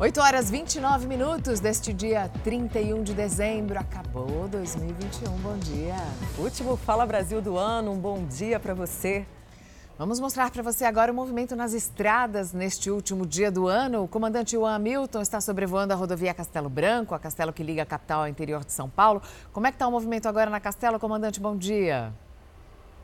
8 horas 29 minutos deste dia 31 de dezembro. Acabou 2021. Bom dia. Último Fala Brasil do ano. Um bom dia para você. Vamos mostrar para você agora o movimento nas estradas neste último dia do ano. O comandante Juan Hamilton está sobrevoando a rodovia Castelo Branco, a Castelo que liga a capital ao interior de São Paulo. Como é que está o movimento agora na Castelo, comandante? Bom dia.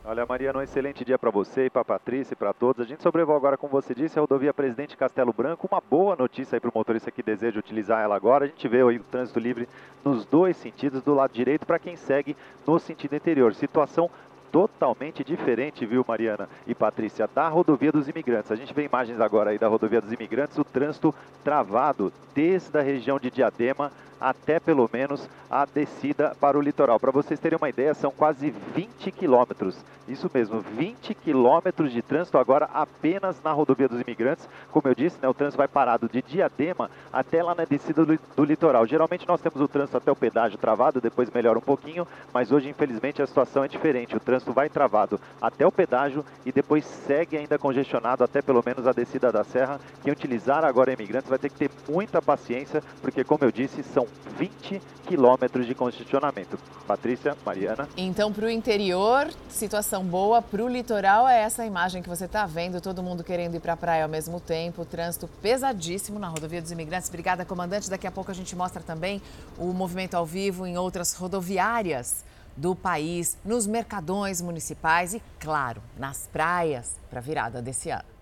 Olha, Mariana, um excelente dia para você e para a Patrícia e para todos. A gente sobrevoou agora, como você disse, a rodovia Presidente Castelo Branco. Uma boa notícia aí para o motorista que deseja utilizar ela agora. A gente vê aí o trânsito livre nos dois sentidos, do lado direito para quem segue no sentido interior. Situação totalmente diferente, viu, Mariana e Patrícia, da rodovia dos imigrantes. A gente vê imagens agora aí da rodovia dos imigrantes, o trânsito travado desde a região de Diadema até pelo menos a descida para o litoral. Para vocês terem uma ideia, são quase 20 quilômetros. Isso mesmo, 20 quilômetros de trânsito agora apenas na rodovia dos imigrantes. Como eu disse, né, o trânsito vai parado de Diadema até lá na descida do, do litoral. Geralmente nós temos o trânsito até o pedágio travado, depois melhora um pouquinho, mas hoje infelizmente a situação é diferente. O trânsito vai travado até o pedágio e depois segue ainda congestionado até pelo menos a descida da serra. Quem utilizar agora imigrantes vai ter que ter muita paciência, porque como eu disse, são são 20 quilômetros de congestionamento. Patrícia, Mariana. Então, para o interior, situação boa. Para o litoral, é essa imagem que você está vendo. Todo mundo querendo ir para a praia ao mesmo tempo. Trânsito pesadíssimo na rodovia dos imigrantes. Obrigada, comandante. Daqui a pouco a gente mostra também o movimento ao vivo em outras rodoviárias do país, nos mercadões municipais e, claro, nas praias para a virada desse ano.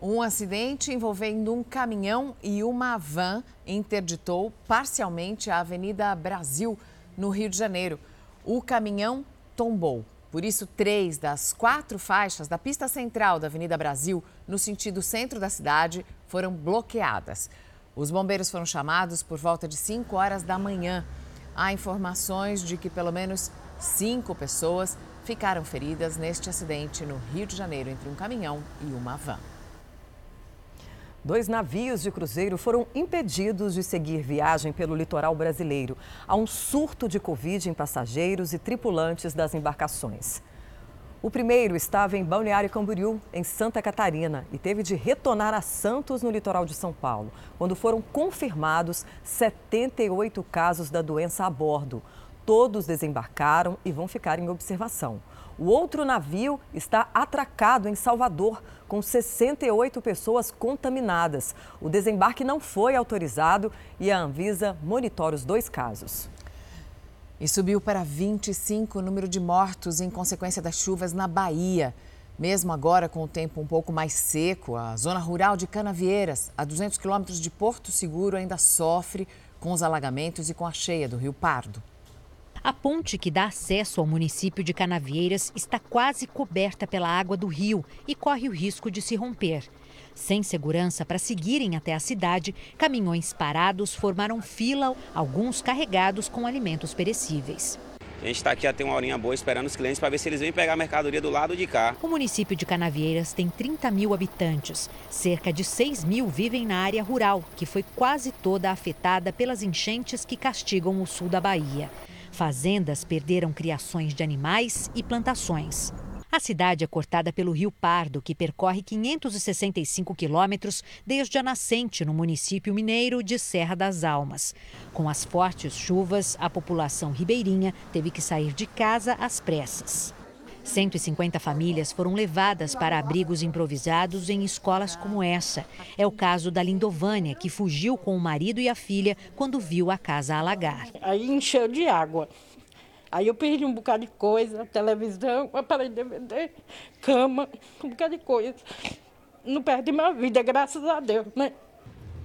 Um acidente envolvendo um caminhão e uma van interditou parcialmente a Avenida Brasil, no Rio de Janeiro. O caminhão tombou. Por isso, três das quatro faixas da pista central da Avenida Brasil, no sentido centro da cidade, foram bloqueadas. Os bombeiros foram chamados por volta de 5 horas da manhã. Há informações de que pelo menos cinco pessoas ficaram feridas neste acidente no Rio de Janeiro entre um caminhão e uma van. Dois navios de cruzeiro foram impedidos de seguir viagem pelo litoral brasileiro. Há um surto de Covid em passageiros e tripulantes das embarcações. O primeiro estava em Balneário Camboriú, em Santa Catarina, e teve de retornar a Santos, no litoral de São Paulo, quando foram confirmados 78 casos da doença a bordo. Todos desembarcaram e vão ficar em observação. O outro navio está atracado em Salvador, com 68 pessoas contaminadas. O desembarque não foi autorizado e a Anvisa monitora os dois casos. E subiu para 25 o número de mortos em consequência das chuvas na Bahia. Mesmo agora, com o tempo um pouco mais seco, a zona rural de Canavieiras, a 200 quilômetros de Porto Seguro, ainda sofre com os alagamentos e com a cheia do Rio Pardo. A ponte que dá acesso ao município de Canavieiras está quase coberta pela água do rio e corre o risco de se romper. Sem segurança para seguirem até a cidade, caminhões parados formaram fila, alguns carregados com alimentos perecíveis. A gente está aqui até uma horinha boa esperando os clientes para ver se eles vêm pegar a mercadoria do lado de cá. O município de Canavieiras tem 30 mil habitantes. Cerca de 6 mil vivem na área rural, que foi quase toda afetada pelas enchentes que castigam o sul da Bahia. Fazendas perderam criações de animais e plantações. A cidade é cortada pelo Rio Pardo, que percorre 565 quilômetros desde a nascente no município mineiro de Serra das Almas. Com as fortes chuvas, a população ribeirinha teve que sair de casa às pressas. 150 famílias foram levadas para abrigos improvisados em escolas como essa. É o caso da Lindovânia, que fugiu com o marido e a filha quando viu a casa alagar. Aí encheu de água. Aí eu perdi um bocado de coisa, televisão, aparelho DVD, cama, um bocado de coisa. Não perdi minha vida, graças a Deus, né?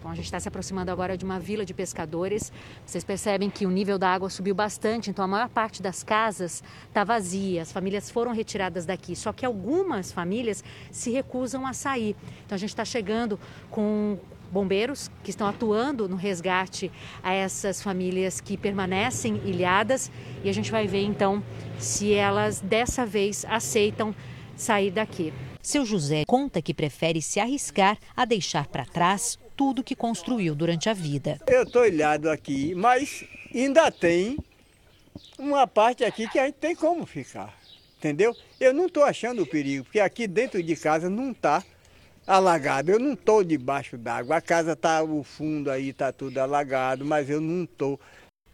A gente está se aproximando agora de uma vila de pescadores. Vocês percebem que o nível da água subiu bastante, então a maior parte das casas está vazia. As famílias foram retiradas daqui, só que algumas famílias se recusam a sair. Então a gente está chegando com bombeiros que estão atuando no resgate a essas famílias que permanecem ilhadas e a gente vai ver então se elas dessa vez aceitam sair daqui. Seu José conta que prefere se arriscar a deixar para trás tudo que construiu durante a vida. Eu estou ilhado aqui, mas ainda tem uma parte aqui que a gente tem como ficar, entendeu? Eu não estou achando o perigo, porque aqui dentro de casa não está alagado. Eu não estou debaixo d'água. A casa está, o fundo aí está tudo alagado, mas eu não estou.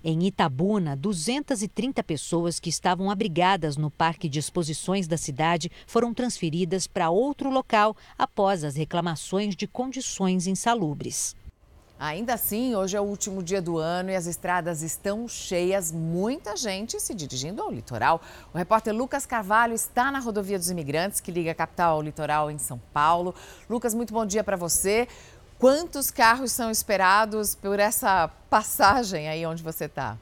Em Itabuna, 230 pessoas que estavam abrigadas no Parque de Exposições da cidade foram transferidas para outro local após as reclamações de condições insalubres. Ainda assim, hoje é o último dia do ano e as estradas estão cheias, muita gente se dirigindo ao litoral. O repórter Lucas Carvalho está na rodovia dos imigrantes, que liga a capital ao litoral em São Paulo. Lucas, muito bom dia para você. Quantos carros são esperados por essa passagem aí onde você está?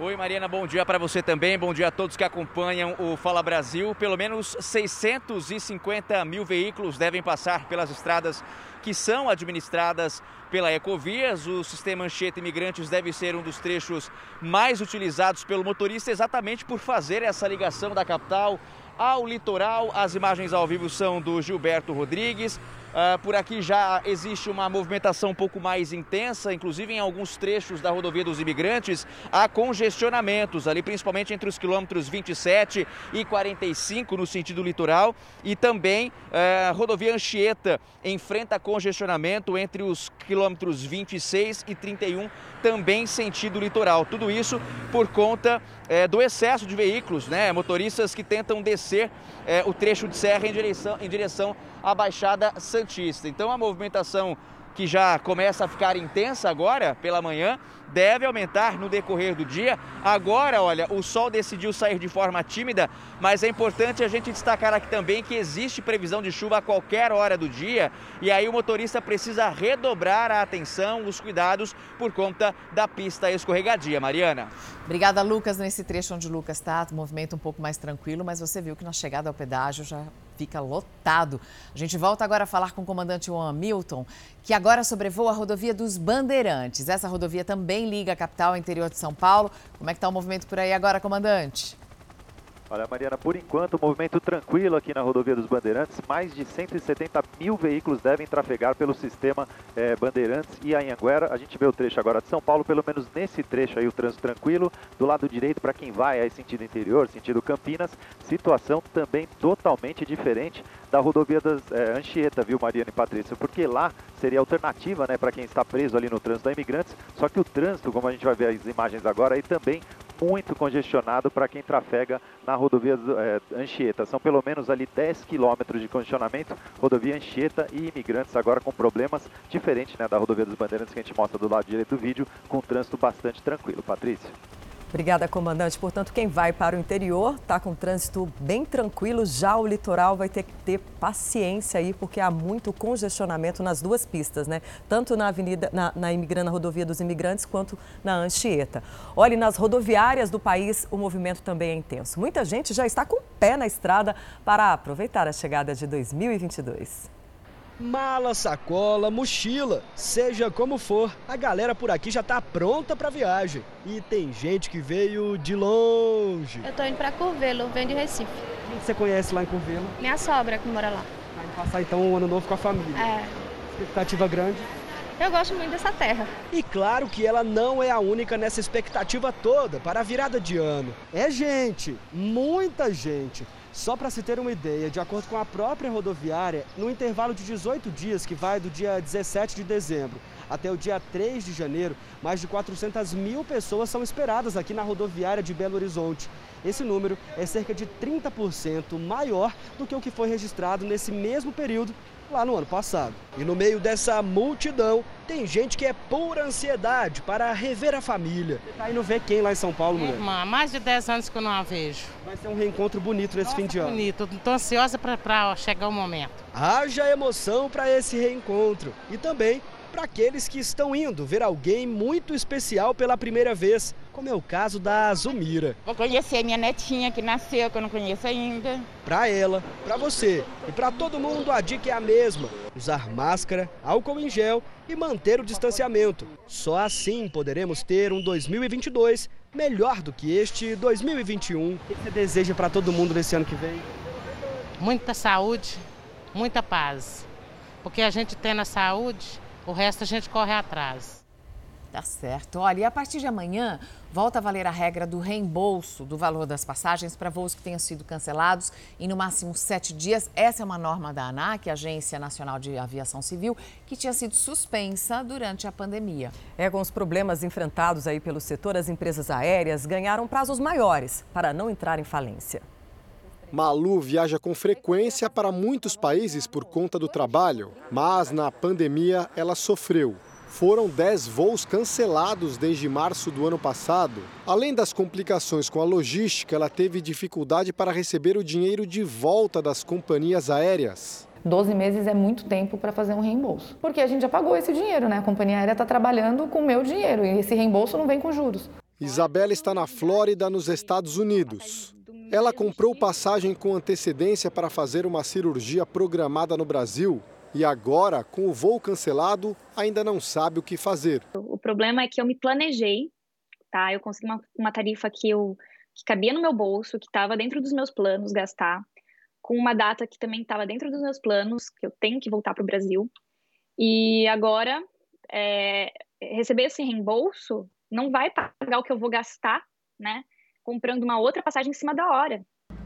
Oi, Mariana, bom dia para você também. Bom dia a todos que acompanham o Fala Brasil. Pelo menos 650 mil veículos devem passar pelas estradas que são administradas pela Ecovias. O sistema Anchieta Imigrantes deve ser um dos trechos mais utilizados pelo motorista, exatamente por fazer essa ligação da capital ao litoral. As imagens ao vivo são do Gilberto Rodrigues. Uh, por aqui já existe uma movimentação um pouco mais intensa, inclusive em alguns trechos da rodovia dos imigrantes, há congestionamentos ali, principalmente entre os quilômetros 27 e 45 no sentido litoral, e também a uh, rodovia Anchieta enfrenta congestionamento entre os quilômetros 26 e 31, também sentido litoral. Tudo isso por conta uh, do excesso de veículos, né? Motoristas que tentam descer eh, o trecho de serra em direção, em direção à Baixada Santista. Então a movimentação que já começa a ficar intensa agora pela manhã, deve aumentar no decorrer do dia. Agora, olha, o sol decidiu sair de forma tímida, mas é importante a gente destacar aqui também que existe previsão de chuva a qualquer hora do dia e aí o motorista precisa redobrar a atenção, os cuidados por conta da pista escorregadia. Mariana. Obrigada, Lucas. Nesse trecho onde o Lucas está, movimento um pouco mais tranquilo, mas você viu que na chegada ao pedágio já fica lotado. A gente volta agora a falar com o comandante Juan Milton, que agora sobrevoa a rodovia dos Bandeirantes. Essa rodovia também liga a capital interior de São Paulo. Como é que está o movimento por aí agora, comandante? Olha, Mariana, por enquanto, movimento tranquilo aqui na rodovia dos Bandeirantes. Mais de 170 mil veículos devem trafegar pelo sistema eh, Bandeirantes e Anhanguera. A gente vê o trecho agora de São Paulo, pelo menos nesse trecho aí, o trânsito tranquilo. Do lado direito, para quem vai aí sentido interior, sentido Campinas, situação também totalmente diferente da rodovia das eh, Anchieta, viu, Mariana e Patrícia? Porque lá seria alternativa, né, para quem está preso ali no trânsito da imigrantes. Só que o trânsito, como a gente vai ver as imagens agora, aí também muito congestionado para quem trafega na rodovia é, Anchieta. São pelo menos ali 10 quilômetros de congestionamento, rodovia Anchieta e imigrantes agora com problemas diferentes né, da rodovia dos Bandeirantes que a gente mostra do lado direito do vídeo, com trânsito bastante tranquilo. Patrícia. Obrigada, comandante. Portanto, quem vai para o interior está com trânsito bem tranquilo. Já o litoral vai ter que ter paciência aí, porque há muito congestionamento nas duas pistas, né? Tanto na Avenida, na, na Imigrana Rodovia dos Imigrantes, quanto na Anchieta. Olhe, nas rodoviárias do país, o movimento também é intenso. Muita gente já está com o pé na estrada para aproveitar a chegada de 2022. Mala, sacola, mochila, seja como for, a galera por aqui já tá pronta pra viagem. E tem gente que veio de longe. Eu tô indo pra Curvelo, venho de Recife. Quem você conhece lá em Curvelo? Minha sogra que mora lá. Vai passar então o um ano novo com a família. É. Expectativa grande? Eu gosto muito dessa terra. E claro que ela não é a única nessa expectativa toda para a virada de ano. É gente, muita gente. Só para se ter uma ideia, de acordo com a própria rodoviária, no intervalo de 18 dias, que vai do dia 17 de dezembro até o dia 3 de janeiro, mais de 400 mil pessoas são esperadas aqui na rodoviária de Belo Horizonte. Esse número é cerca de 30% maior do que o que foi registrado nesse mesmo período lá no ano passado. E no meio dessa multidão, tem gente que é pura ansiedade para rever a família. Você tá indo ver quem lá em São Paulo, mulher? Irmã, há mais de 10 anos que eu não a vejo. Vai ser um reencontro bonito nesse Nossa, fim de ano. bonito. Estou ansiosa para chegar o momento. Haja emoção para esse reencontro. E também para aqueles que estão indo ver alguém muito especial pela primeira vez, como é o caso da Zumira. Vou conhecer minha netinha que nasceu, que eu não conheço ainda. Para ela, para você e para todo mundo a dica é a mesma: usar máscara, álcool em gel e manter o distanciamento. Só assim poderemos ter um 2022 melhor do que este 2021. O que você deseja para todo mundo nesse ano que vem? Muita saúde, muita paz. Porque a gente tendo a saúde, o resto a gente corre atrás. Tá certo. Olha, e a partir de amanhã, volta a valer a regra do reembolso do valor das passagens para voos que tenham sido cancelados em no máximo sete dias. Essa é uma norma da ANAC, Agência Nacional de Aviação Civil, que tinha sido suspensa durante a pandemia. É, com os problemas enfrentados aí pelo setor, as empresas aéreas ganharam prazos maiores para não entrar em falência. Malu viaja com frequência para muitos países por conta do trabalho, mas na pandemia ela sofreu. Foram 10 voos cancelados desde março do ano passado. Além das complicações com a logística, ela teve dificuldade para receber o dinheiro de volta das companhias aéreas. 12 meses é muito tempo para fazer um reembolso. Porque a gente já pagou esse dinheiro, né? A companhia aérea está trabalhando com o meu dinheiro e esse reembolso não vem com juros. Isabela está na Flórida, nos Estados Unidos. Ela comprou passagem com antecedência para fazer uma cirurgia programada no Brasil e agora, com o voo cancelado, ainda não sabe o que fazer. O problema é que eu me planejei, tá? Eu consegui uma, uma tarifa que eu que cabia no meu bolso, que estava dentro dos meus planos gastar, com uma data que também estava dentro dos meus planos, que eu tenho que voltar para o Brasil. E agora, é, receber esse reembolso não vai pagar o que eu vou gastar, né? Comprando uma outra passagem em cima da hora.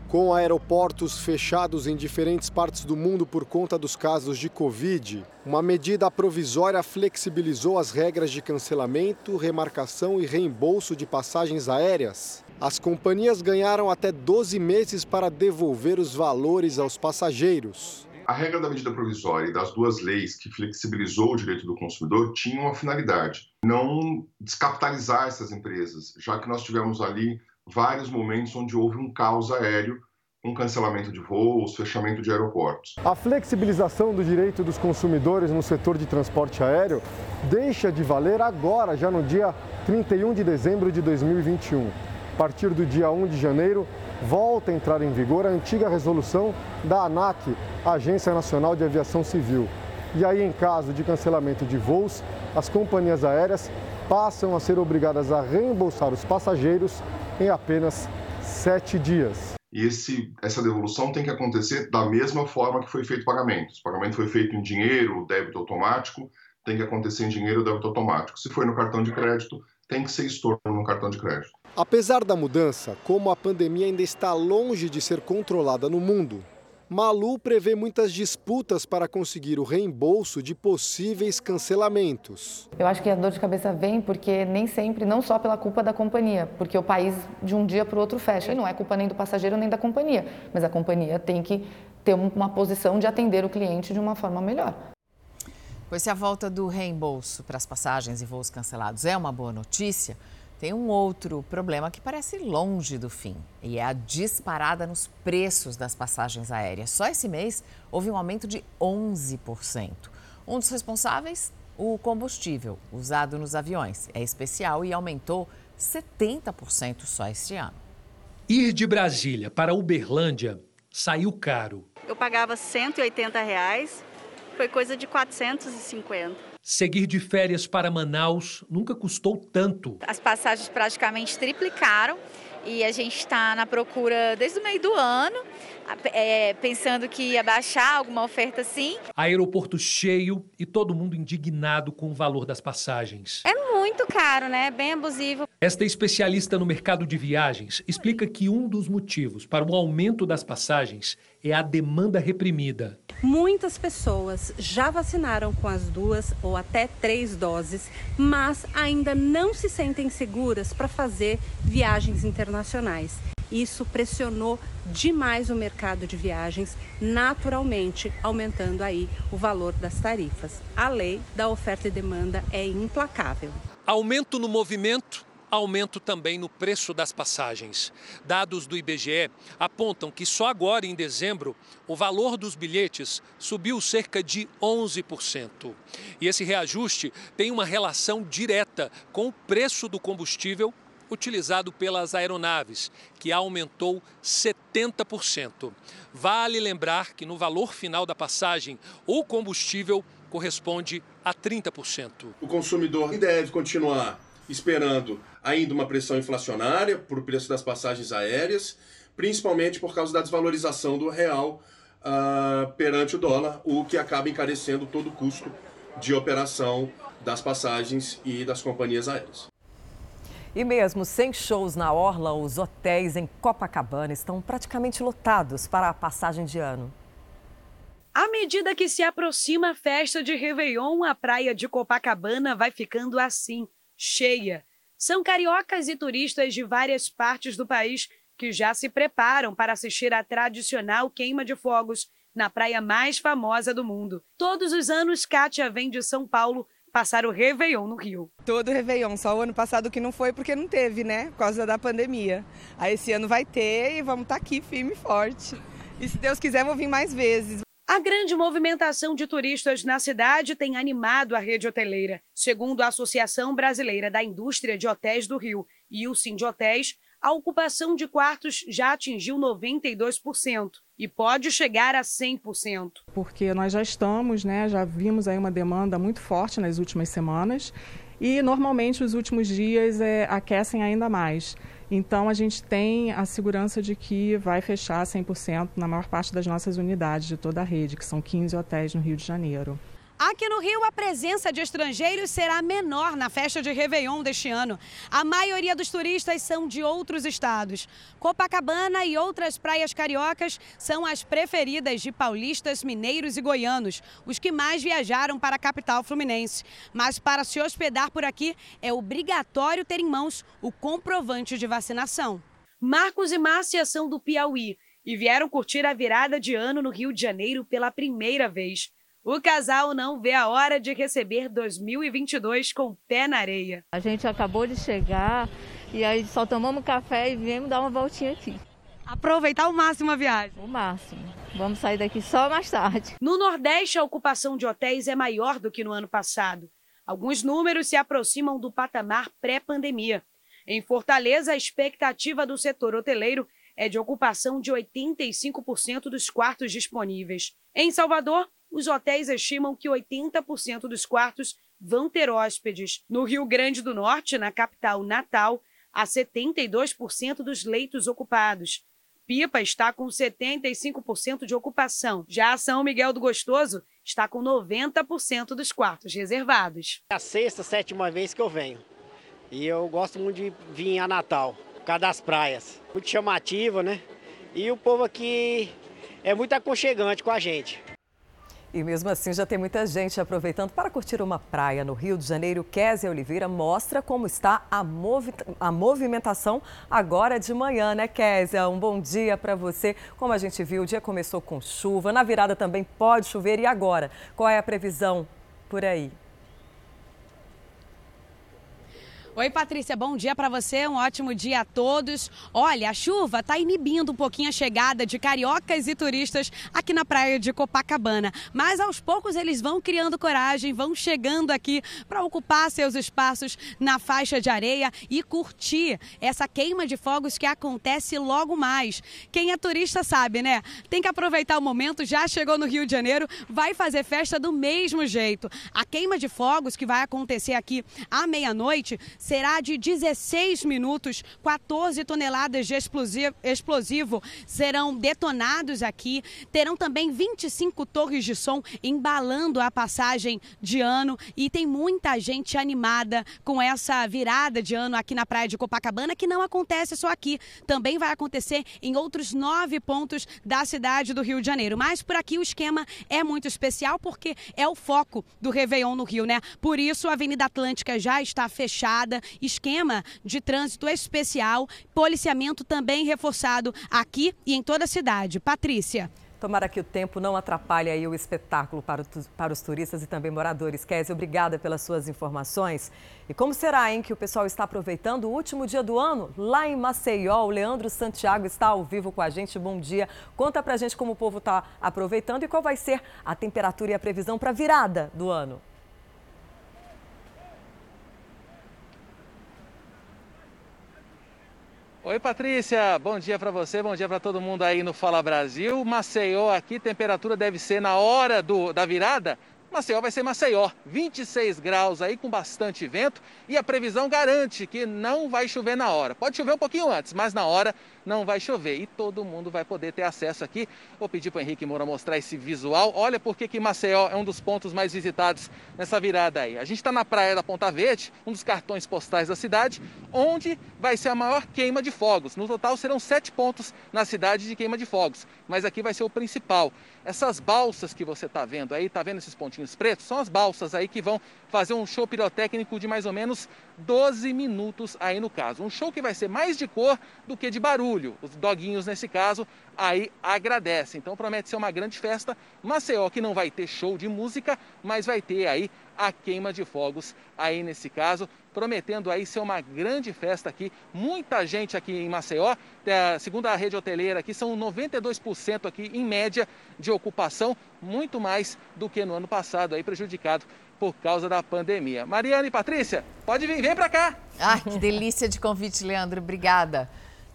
Com aeroportos fechados em diferentes partes do mundo por conta dos casos de Covid, uma medida provisória flexibilizou as regras de cancelamento, remarcação e reembolso de passagens aéreas. As companhias ganharam até 12 meses para devolver os valores aos passageiros. A regra da medida provisória e das duas leis que flexibilizou o direito do consumidor tinha uma finalidade: não descapitalizar essas empresas, já que nós tivemos ali vários momentos onde houve um caos aéreo, um cancelamento de voos, fechamento de aeroportos. A flexibilização do direito dos consumidores no setor de transporte aéreo deixa de valer agora, já no dia 31 de dezembro de 2021. A partir do dia 1 de janeiro, volta a entrar em vigor a antiga resolução da ANAC, Agência Nacional de Aviação Civil. E aí, em caso de cancelamento de voos, as companhias aéreas passam a ser obrigadas a reembolsar os passageiros em apenas sete dias. E esse, essa devolução tem que acontecer da mesma forma que foi feito o pagamento. Se o pagamento foi feito em dinheiro, débito automático, tem que acontecer em dinheiro, débito automático. Se foi no cartão de crédito, tem que ser estorno no cartão de crédito. Apesar da mudança, como a pandemia ainda está longe de ser controlada no mundo, Malu prevê muitas disputas para conseguir o reembolso de possíveis cancelamentos. Eu acho que a dor de cabeça vem porque nem sempre, não só pela culpa da companhia, porque o país de um dia para o outro fecha. E não é culpa nem do passageiro nem da companhia, mas a companhia tem que ter uma posição de atender o cliente de uma forma melhor. Pois se a volta do reembolso para as passagens e voos cancelados é uma boa notícia, tem um outro problema que parece longe do fim e é a disparada nos preços das passagens aéreas. Só esse mês houve um aumento de 11%. Um dos responsáveis, o combustível usado nos aviões, é especial e aumentou 70% só este ano. Ir de Brasília para Uberlândia saiu caro. Eu pagava 180 reais, foi coisa de 450. Seguir de férias para Manaus nunca custou tanto. As passagens praticamente triplicaram e a gente está na procura desde o meio do ano, é, pensando que ia baixar alguma oferta assim. Aeroporto cheio e todo mundo indignado com o valor das passagens. É muito caro, né? Bem abusivo. Esta especialista no mercado de viagens explica que um dos motivos para o aumento das passagens é a demanda reprimida. Muitas pessoas já vacinaram com as duas ou até três doses, mas ainda não se sentem seguras para fazer viagens internacionais. Isso pressionou demais o mercado de viagens, naturalmente aumentando aí o valor das tarifas. A lei da oferta e demanda é implacável. Aumento no movimento aumento também no preço das passagens. Dados do IBGE apontam que só agora, em dezembro, o valor dos bilhetes subiu cerca de 11%. E esse reajuste tem uma relação direta com o preço do combustível utilizado pelas aeronaves, que aumentou 70%. Vale lembrar que no valor final da passagem, o combustível corresponde a 30%. O consumidor deve continuar esperando ainda uma pressão inflacionária por preço das passagens aéreas, principalmente por causa da desvalorização do real uh, perante o dólar, o que acaba encarecendo todo o custo de operação das passagens e das companhias aéreas. E mesmo sem shows na Orla, os hotéis em Copacabana estão praticamente lotados para a passagem de ano. À medida que se aproxima a festa de Réveillon, a praia de Copacabana vai ficando assim, cheia. São cariocas e turistas de várias partes do país que já se preparam para assistir à tradicional queima de fogos na praia mais famosa do mundo. Todos os anos, Kátia vem de São Paulo passar o Réveillon no Rio. Todo Réveillon, só o ano passado que não foi porque não teve, né? Por causa da pandemia. Aí esse ano vai ter e vamos estar tá aqui firme e forte. E se Deus quiser, vou vir mais vezes. A grande movimentação de turistas na cidade tem animado a rede hoteleira. Segundo a Associação Brasileira da Indústria de Hotéis do Rio e o Sim de Hotéis, a ocupação de quartos já atingiu 92% e pode chegar a 100%. Porque nós já estamos, né, já vimos aí uma demanda muito forte nas últimas semanas e normalmente os últimos dias é, aquecem ainda mais. Então a gente tem a segurança de que vai fechar 100% na maior parte das nossas unidades de toda a rede, que são 15 hotéis no Rio de Janeiro. Aqui no Rio, a presença de estrangeiros será menor na festa de Réveillon deste ano. A maioria dos turistas são de outros estados. Copacabana e outras praias cariocas são as preferidas de paulistas, mineiros e goianos, os que mais viajaram para a capital fluminense. Mas para se hospedar por aqui, é obrigatório ter em mãos o comprovante de vacinação. Marcos e Márcia são do Piauí e vieram curtir a virada de ano no Rio de Janeiro pela primeira vez. O casal não vê a hora de receber 2022 com o pé na areia. A gente acabou de chegar e aí só tomamos café e viemos dar uma voltinha aqui. Aproveitar ao máximo a viagem. O máximo. Vamos sair daqui só mais tarde. No Nordeste, a ocupação de hotéis é maior do que no ano passado. Alguns números se aproximam do patamar pré-pandemia. Em Fortaleza, a expectativa do setor hoteleiro é de ocupação de 85% dos quartos disponíveis. Em Salvador, os hotéis estimam que 80% dos quartos vão ter hóspedes. No Rio Grande do Norte, na capital Natal, há 72% dos leitos ocupados. Pipa está com 75% de ocupação. Já São Miguel do Gostoso está com 90% dos quartos reservados. É a sexta, sétima vez que eu venho. E eu gosto muito de vir a Natal, por causa das praias. Muito chamativa, né? E o povo aqui é muito aconchegante com a gente. E mesmo assim já tem muita gente aproveitando para curtir uma praia no Rio de Janeiro. Kézia Oliveira mostra como está a, movi a movimentação agora de manhã, né, Kézia? Um bom dia para você. Como a gente viu, o dia começou com chuva, na virada também pode chover. E agora? Qual é a previsão por aí? Oi, Patrícia, bom dia para você, um ótimo dia a todos. Olha, a chuva está inibindo um pouquinho a chegada de cariocas e turistas aqui na praia de Copacabana, mas aos poucos eles vão criando coragem, vão chegando aqui para ocupar seus espaços na faixa de areia e curtir essa queima de fogos que acontece logo mais. Quem é turista sabe, né? Tem que aproveitar o momento, já chegou no Rio de Janeiro, vai fazer festa do mesmo jeito. A queima de fogos que vai acontecer aqui à meia-noite será de 16 minutos. 14 toneladas de explosivo, serão detonados aqui. Terão também 25 torres de som embalando a passagem de ano. E tem muita gente animada com essa virada de ano aqui na praia de Copacabana, que não acontece só aqui. Também vai acontecer em outros nove pontos da cidade do Rio de Janeiro. Mas por aqui o esquema é muito especial porque é o foco do Réveillon no Rio, né? Por isso a Avenida Atlântica já está fechada esquema de trânsito especial, policiamento também reforçado aqui e em toda a cidade. Patrícia. Tomara que o tempo não atrapalhe aí o espetáculo para, para os turistas e também moradores. Kézia, obrigada pelas suas informações. E como será, hein, que o pessoal está aproveitando o último dia do ano? Lá em Maceió, o Leandro Santiago está ao vivo com a gente. Bom dia. Conta pra gente como o povo está aproveitando e qual vai ser a temperatura e a previsão para a virada do ano. Oi, Patrícia. Bom dia para você, bom dia para todo mundo aí no Fala Brasil. Maceió aqui, temperatura deve ser na hora do, da virada Maceió vai ser Maceió, 26 graus aí com bastante vento e a previsão garante que não vai chover na hora. Pode chover um pouquinho antes, mas na hora não vai chover e todo mundo vai poder ter acesso aqui. Vou pedir para o Henrique Moura mostrar esse visual. Olha por que Maceió é um dos pontos mais visitados nessa virada aí. A gente está na praia da Ponta Verde, um dos cartões postais da cidade, onde vai ser a maior queima de fogos. No total serão sete pontos na cidade de queima de fogos, mas aqui vai ser o principal. Essas balsas que você está vendo aí, está vendo esses pontinhos pretos? São as balsas aí que vão fazer um show pirotécnico de mais ou menos 12 minutos aí no caso. Um show que vai ser mais de cor do que de barulho. Os doguinhos, nesse caso, aí agradecem. Então promete ser uma grande festa. Maceió que não vai ter show de música, mas vai ter aí a queima de fogos aí nesse caso, prometendo aí ser uma grande festa aqui. Muita gente aqui em Maceió, é, segundo a rede hoteleira aqui, são 92% aqui em média de ocupação, muito mais do que no ano passado aí prejudicado por causa da pandemia. Mariana e Patrícia, pode vir, vem para cá. Ai, que delícia de convite, Leandro. Obrigada.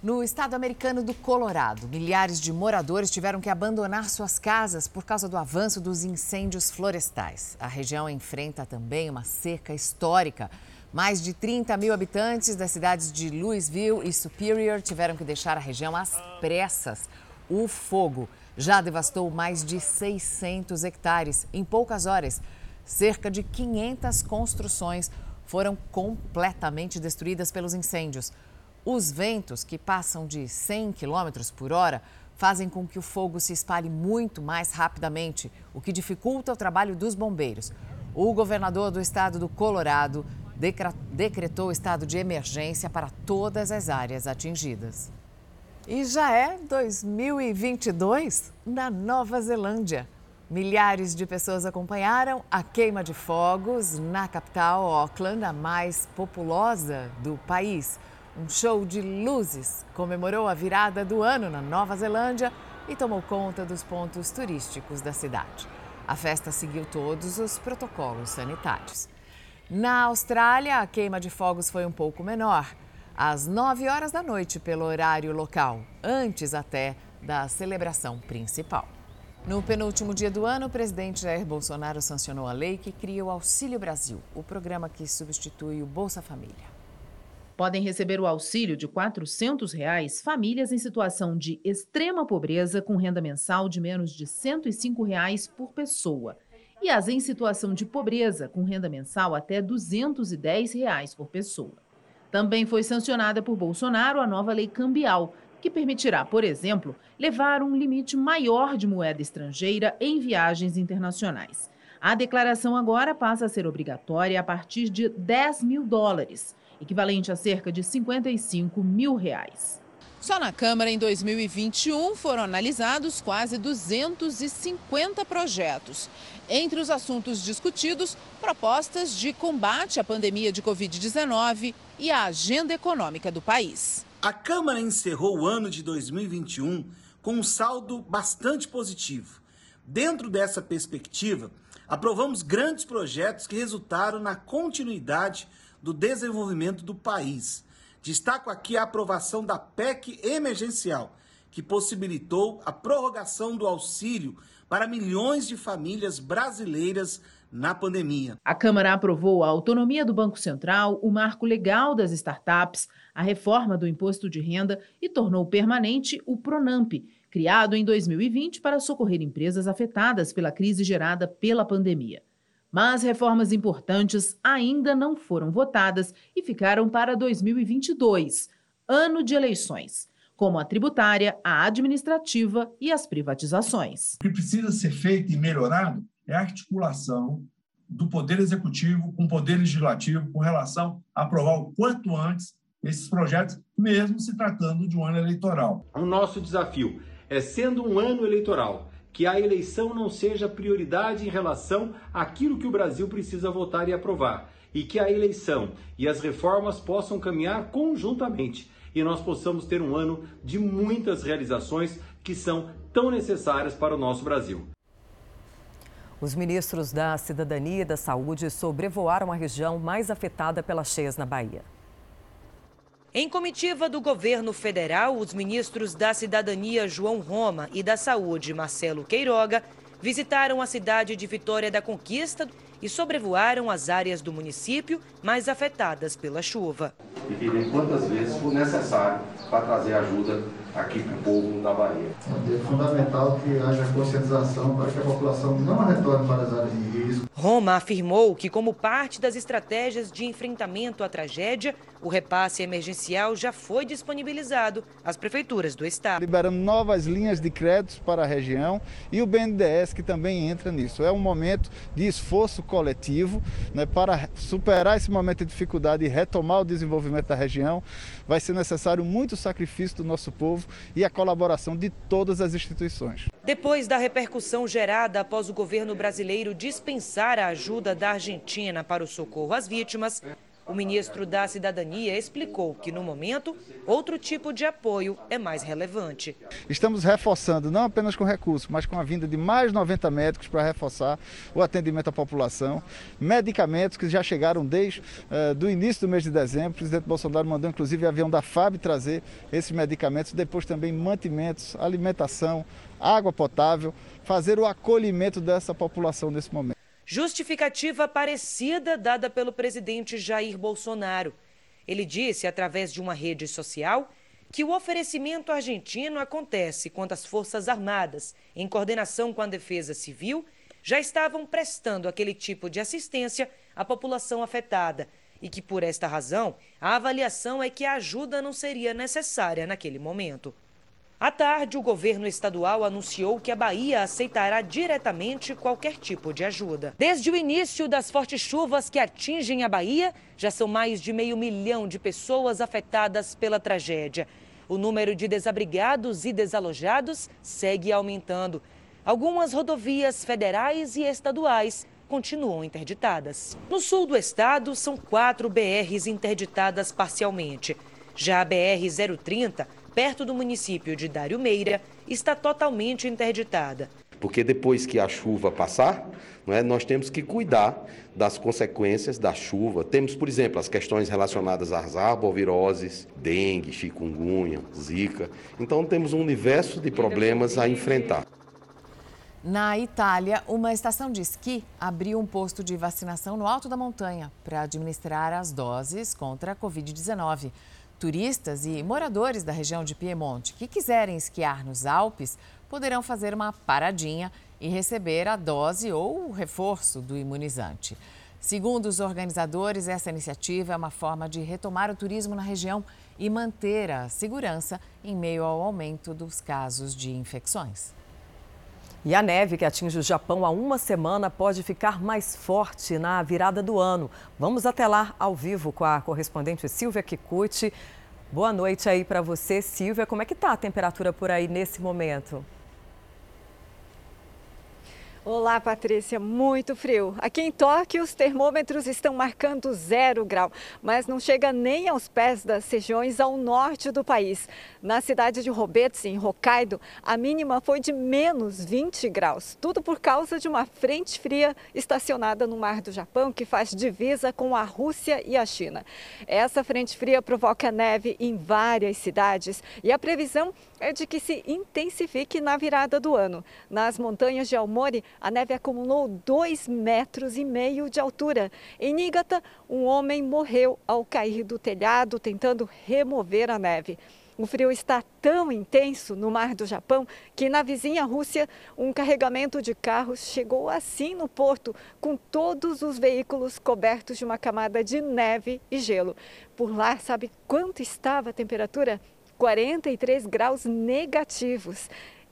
No estado americano do Colorado, milhares de moradores tiveram que abandonar suas casas por causa do avanço dos incêndios florestais. A região enfrenta também uma seca histórica. Mais de 30 mil habitantes das cidades de Louisville e Superior tiveram que deixar a região às pressas. O fogo já devastou mais de 600 hectares em poucas horas. Cerca de 500 construções foram completamente destruídas pelos incêndios. Os ventos, que passam de 100 km por hora, fazem com que o fogo se espalhe muito mais rapidamente, o que dificulta o trabalho dos bombeiros. O governador do estado do Colorado decretou estado de emergência para todas as áreas atingidas. E já é 2022 na Nova Zelândia. Milhares de pessoas acompanharam a queima de fogos na capital Auckland, a mais populosa do país. Um show de luzes comemorou a virada do ano na Nova Zelândia e tomou conta dos pontos turísticos da cidade. A festa seguiu todos os protocolos sanitários. Na Austrália, a queima de fogos foi um pouco menor, às 9 horas da noite, pelo horário local, antes até da celebração principal. No penúltimo dia do ano, o presidente Jair Bolsonaro sancionou a lei que cria o Auxílio Brasil, o programa que substitui o Bolsa Família. Podem receber o auxílio de 400 reais famílias em situação de extrema pobreza com renda mensal de menos de 105 reais por pessoa. E as em situação de pobreza com renda mensal até 210 reais por pessoa. Também foi sancionada por Bolsonaro a nova lei cambial, que permitirá, por exemplo, levar um limite maior de moeda estrangeira em viagens internacionais. A declaração agora passa a ser obrigatória a partir de 10 mil dólares equivalente a cerca de 55 mil reais. Só na Câmara, em 2021, foram analisados quase 250 projetos. Entre os assuntos discutidos, propostas de combate à pandemia de Covid-19 e a agenda econômica do país. A Câmara encerrou o ano de 2021 com um saldo bastante positivo. Dentro dessa perspectiva, aprovamos grandes projetos que resultaram na continuidade do desenvolvimento do país. Destaco aqui a aprovação da PEC emergencial, que possibilitou a prorrogação do auxílio para milhões de famílias brasileiras na pandemia. A Câmara aprovou a autonomia do Banco Central, o marco legal das startups, a reforma do imposto de renda e tornou permanente o Pronamp, criado em 2020 para socorrer empresas afetadas pela crise gerada pela pandemia. Mas reformas importantes ainda não foram votadas e ficaram para 2022, ano de eleições, como a tributária, a administrativa e as privatizações. O que precisa ser feito e melhorado é a articulação do Poder Executivo com o Poder Legislativo com relação a aprovar o quanto antes esses projetos, mesmo se tratando de um ano eleitoral. O nosso desafio é, sendo um ano eleitoral, que a eleição não seja prioridade em relação àquilo que o Brasil precisa votar e aprovar, e que a eleição e as reformas possam caminhar conjuntamente e nós possamos ter um ano de muitas realizações que são tão necessárias para o nosso Brasil. Os ministros da Cidadania e da Saúde sobrevoaram a região mais afetada pelas cheias na Bahia. Em comitiva do governo federal, os ministros da Cidadania João Roma e da Saúde Marcelo Queiroga visitaram a cidade de Vitória da Conquista e sobrevoaram as áreas do município mais afetadas pela chuva. E virem quantas vezes for necessário para trazer ajuda aqui para o povo da Bahia. É fundamental que haja conscientização para que a população não retorne para as áreas de risco. Roma afirmou que, como parte das estratégias de enfrentamento à tragédia, o repasse emergencial já foi disponibilizado às prefeituras do estado. Liberando novas linhas de créditos para a região e o BNDES que também entra nisso. É um momento de esforço coletivo né, para superar esse momento de dificuldade e retomar o desenvolvimento da região. Vai ser necessário muito sacrifício do nosso povo e a colaboração de todas as instituições. Depois da repercussão gerada após o governo brasileiro dispensar a ajuda da Argentina para o socorro às vítimas, o ministro da Cidadania explicou que, no momento, outro tipo de apoio é mais relevante. Estamos reforçando, não apenas com recursos, mas com a vinda de mais 90 médicos para reforçar o atendimento à população. Medicamentos que já chegaram desde uh, do início do mês de dezembro. O presidente Bolsonaro mandou, inclusive, avião da FAB trazer esses medicamentos. Depois também mantimentos, alimentação, água potável, fazer o acolhimento dessa população nesse momento. Justificativa parecida dada pelo presidente Jair Bolsonaro. Ele disse, através de uma rede social, que o oferecimento argentino acontece quando as Forças Armadas, em coordenação com a Defesa Civil, já estavam prestando aquele tipo de assistência à população afetada e que, por esta razão, a avaliação é que a ajuda não seria necessária naquele momento. À tarde, o governo estadual anunciou que a Bahia aceitará diretamente qualquer tipo de ajuda. Desde o início das fortes chuvas que atingem a Bahia, já são mais de meio milhão de pessoas afetadas pela tragédia. O número de desabrigados e desalojados segue aumentando. Algumas rodovias federais e estaduais continuam interditadas. No sul do estado, são quatro BRs interditadas parcialmente. Já a BR-030 perto do município de Dário Meira, está totalmente interditada. Porque depois que a chuva passar, não é, nós temos que cuidar das consequências da chuva. Temos, por exemplo, as questões relacionadas às arboviroses, dengue, chikungunya, zika. Então temos um universo de problemas a enfrentar. Na Itália, uma estação de esqui abriu um posto de vacinação no alto da montanha para administrar as doses contra a Covid-19. Turistas e moradores da região de Piemonte que quiserem esquiar nos Alpes poderão fazer uma paradinha e receber a dose ou o reforço do imunizante. Segundo os organizadores, essa iniciativa é uma forma de retomar o turismo na região e manter a segurança em meio ao aumento dos casos de infecções. E a neve que atinge o Japão há uma semana pode ficar mais forte na virada do ano. Vamos até lá ao vivo com a correspondente Silvia Kikuchi. Boa noite aí para você, Silvia. Como é que está a temperatura por aí nesse momento? Olá, Patrícia. Muito frio. Aqui em Tóquio, os termômetros estão marcando zero grau, mas não chega nem aos pés das regiões ao norte do país. Na cidade de Robetsu, em Hokkaido, a mínima foi de menos 20 graus. Tudo por causa de uma frente fria estacionada no mar do Japão, que faz divisa com a Rússia e a China. Essa frente fria provoca neve em várias cidades e a previsão é de que se intensifique na virada do ano. Nas montanhas de Aomori, a neve acumulou 2 metros e meio de altura. Em Niigata, um homem morreu ao cair do telhado tentando remover a neve. O frio está tão intenso no mar do Japão que na vizinha Rússia, um carregamento de carros chegou assim no porto, com todos os veículos cobertos de uma camada de neve e gelo. Por lá, sabe quanto estava a temperatura? 43 graus negativos.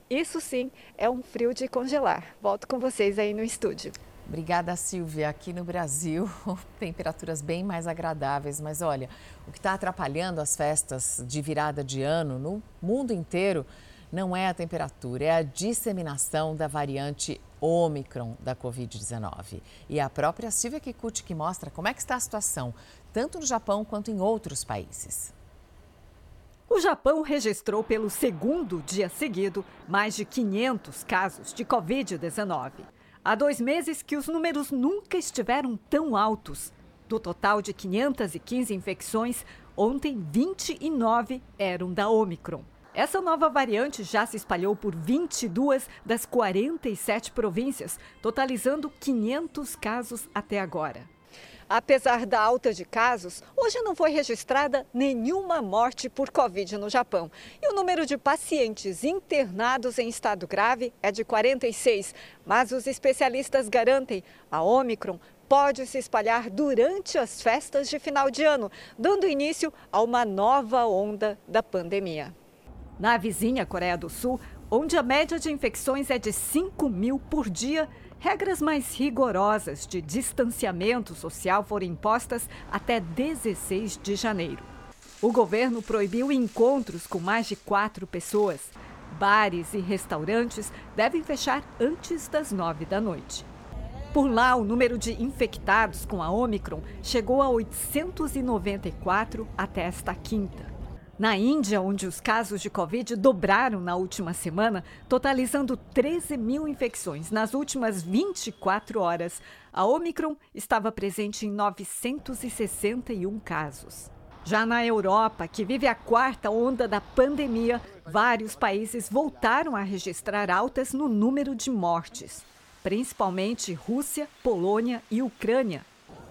Isso sim é um frio de congelar. Volto com vocês aí no estúdio. Obrigada, Silvia. Aqui no Brasil, temperaturas bem mais agradáveis, mas olha, o que está atrapalhando as festas de virada de ano no mundo inteiro não é a temperatura, é a disseminação da variante Omicron da Covid-19. E a própria Silvia Kikuchi que mostra como é que está a situação, tanto no Japão quanto em outros países. O Japão registrou pelo segundo dia seguido mais de 500 casos de Covid-19. Há dois meses que os números nunca estiveram tão altos. Do total de 515 infecções, ontem 29 eram da Omicron. Essa nova variante já se espalhou por 22 das 47 províncias, totalizando 500 casos até agora. Apesar da alta de casos, hoje não foi registrada nenhuma morte por Covid no Japão. E o número de pacientes internados em estado grave é de 46. Mas os especialistas garantem a Omicron pode se espalhar durante as festas de final de ano, dando início a uma nova onda da pandemia. Na vizinha Coreia do Sul, onde a média de infecções é de 5 mil por dia, regras mais rigorosas de distanciamento social foram impostas até 16 de janeiro. O governo proibiu encontros com mais de quatro pessoas. Bares e restaurantes devem fechar antes das nove da noite. Por lá, o número de infectados com a Omicron chegou a 894 até esta quinta. Na Índia, onde os casos de Covid dobraram na última semana, totalizando 13 mil infecções nas últimas 24 horas, a Omicron estava presente em 961 casos. Já na Europa, que vive a quarta onda da pandemia, vários países voltaram a registrar altas no número de mortes, principalmente Rússia, Polônia e Ucrânia.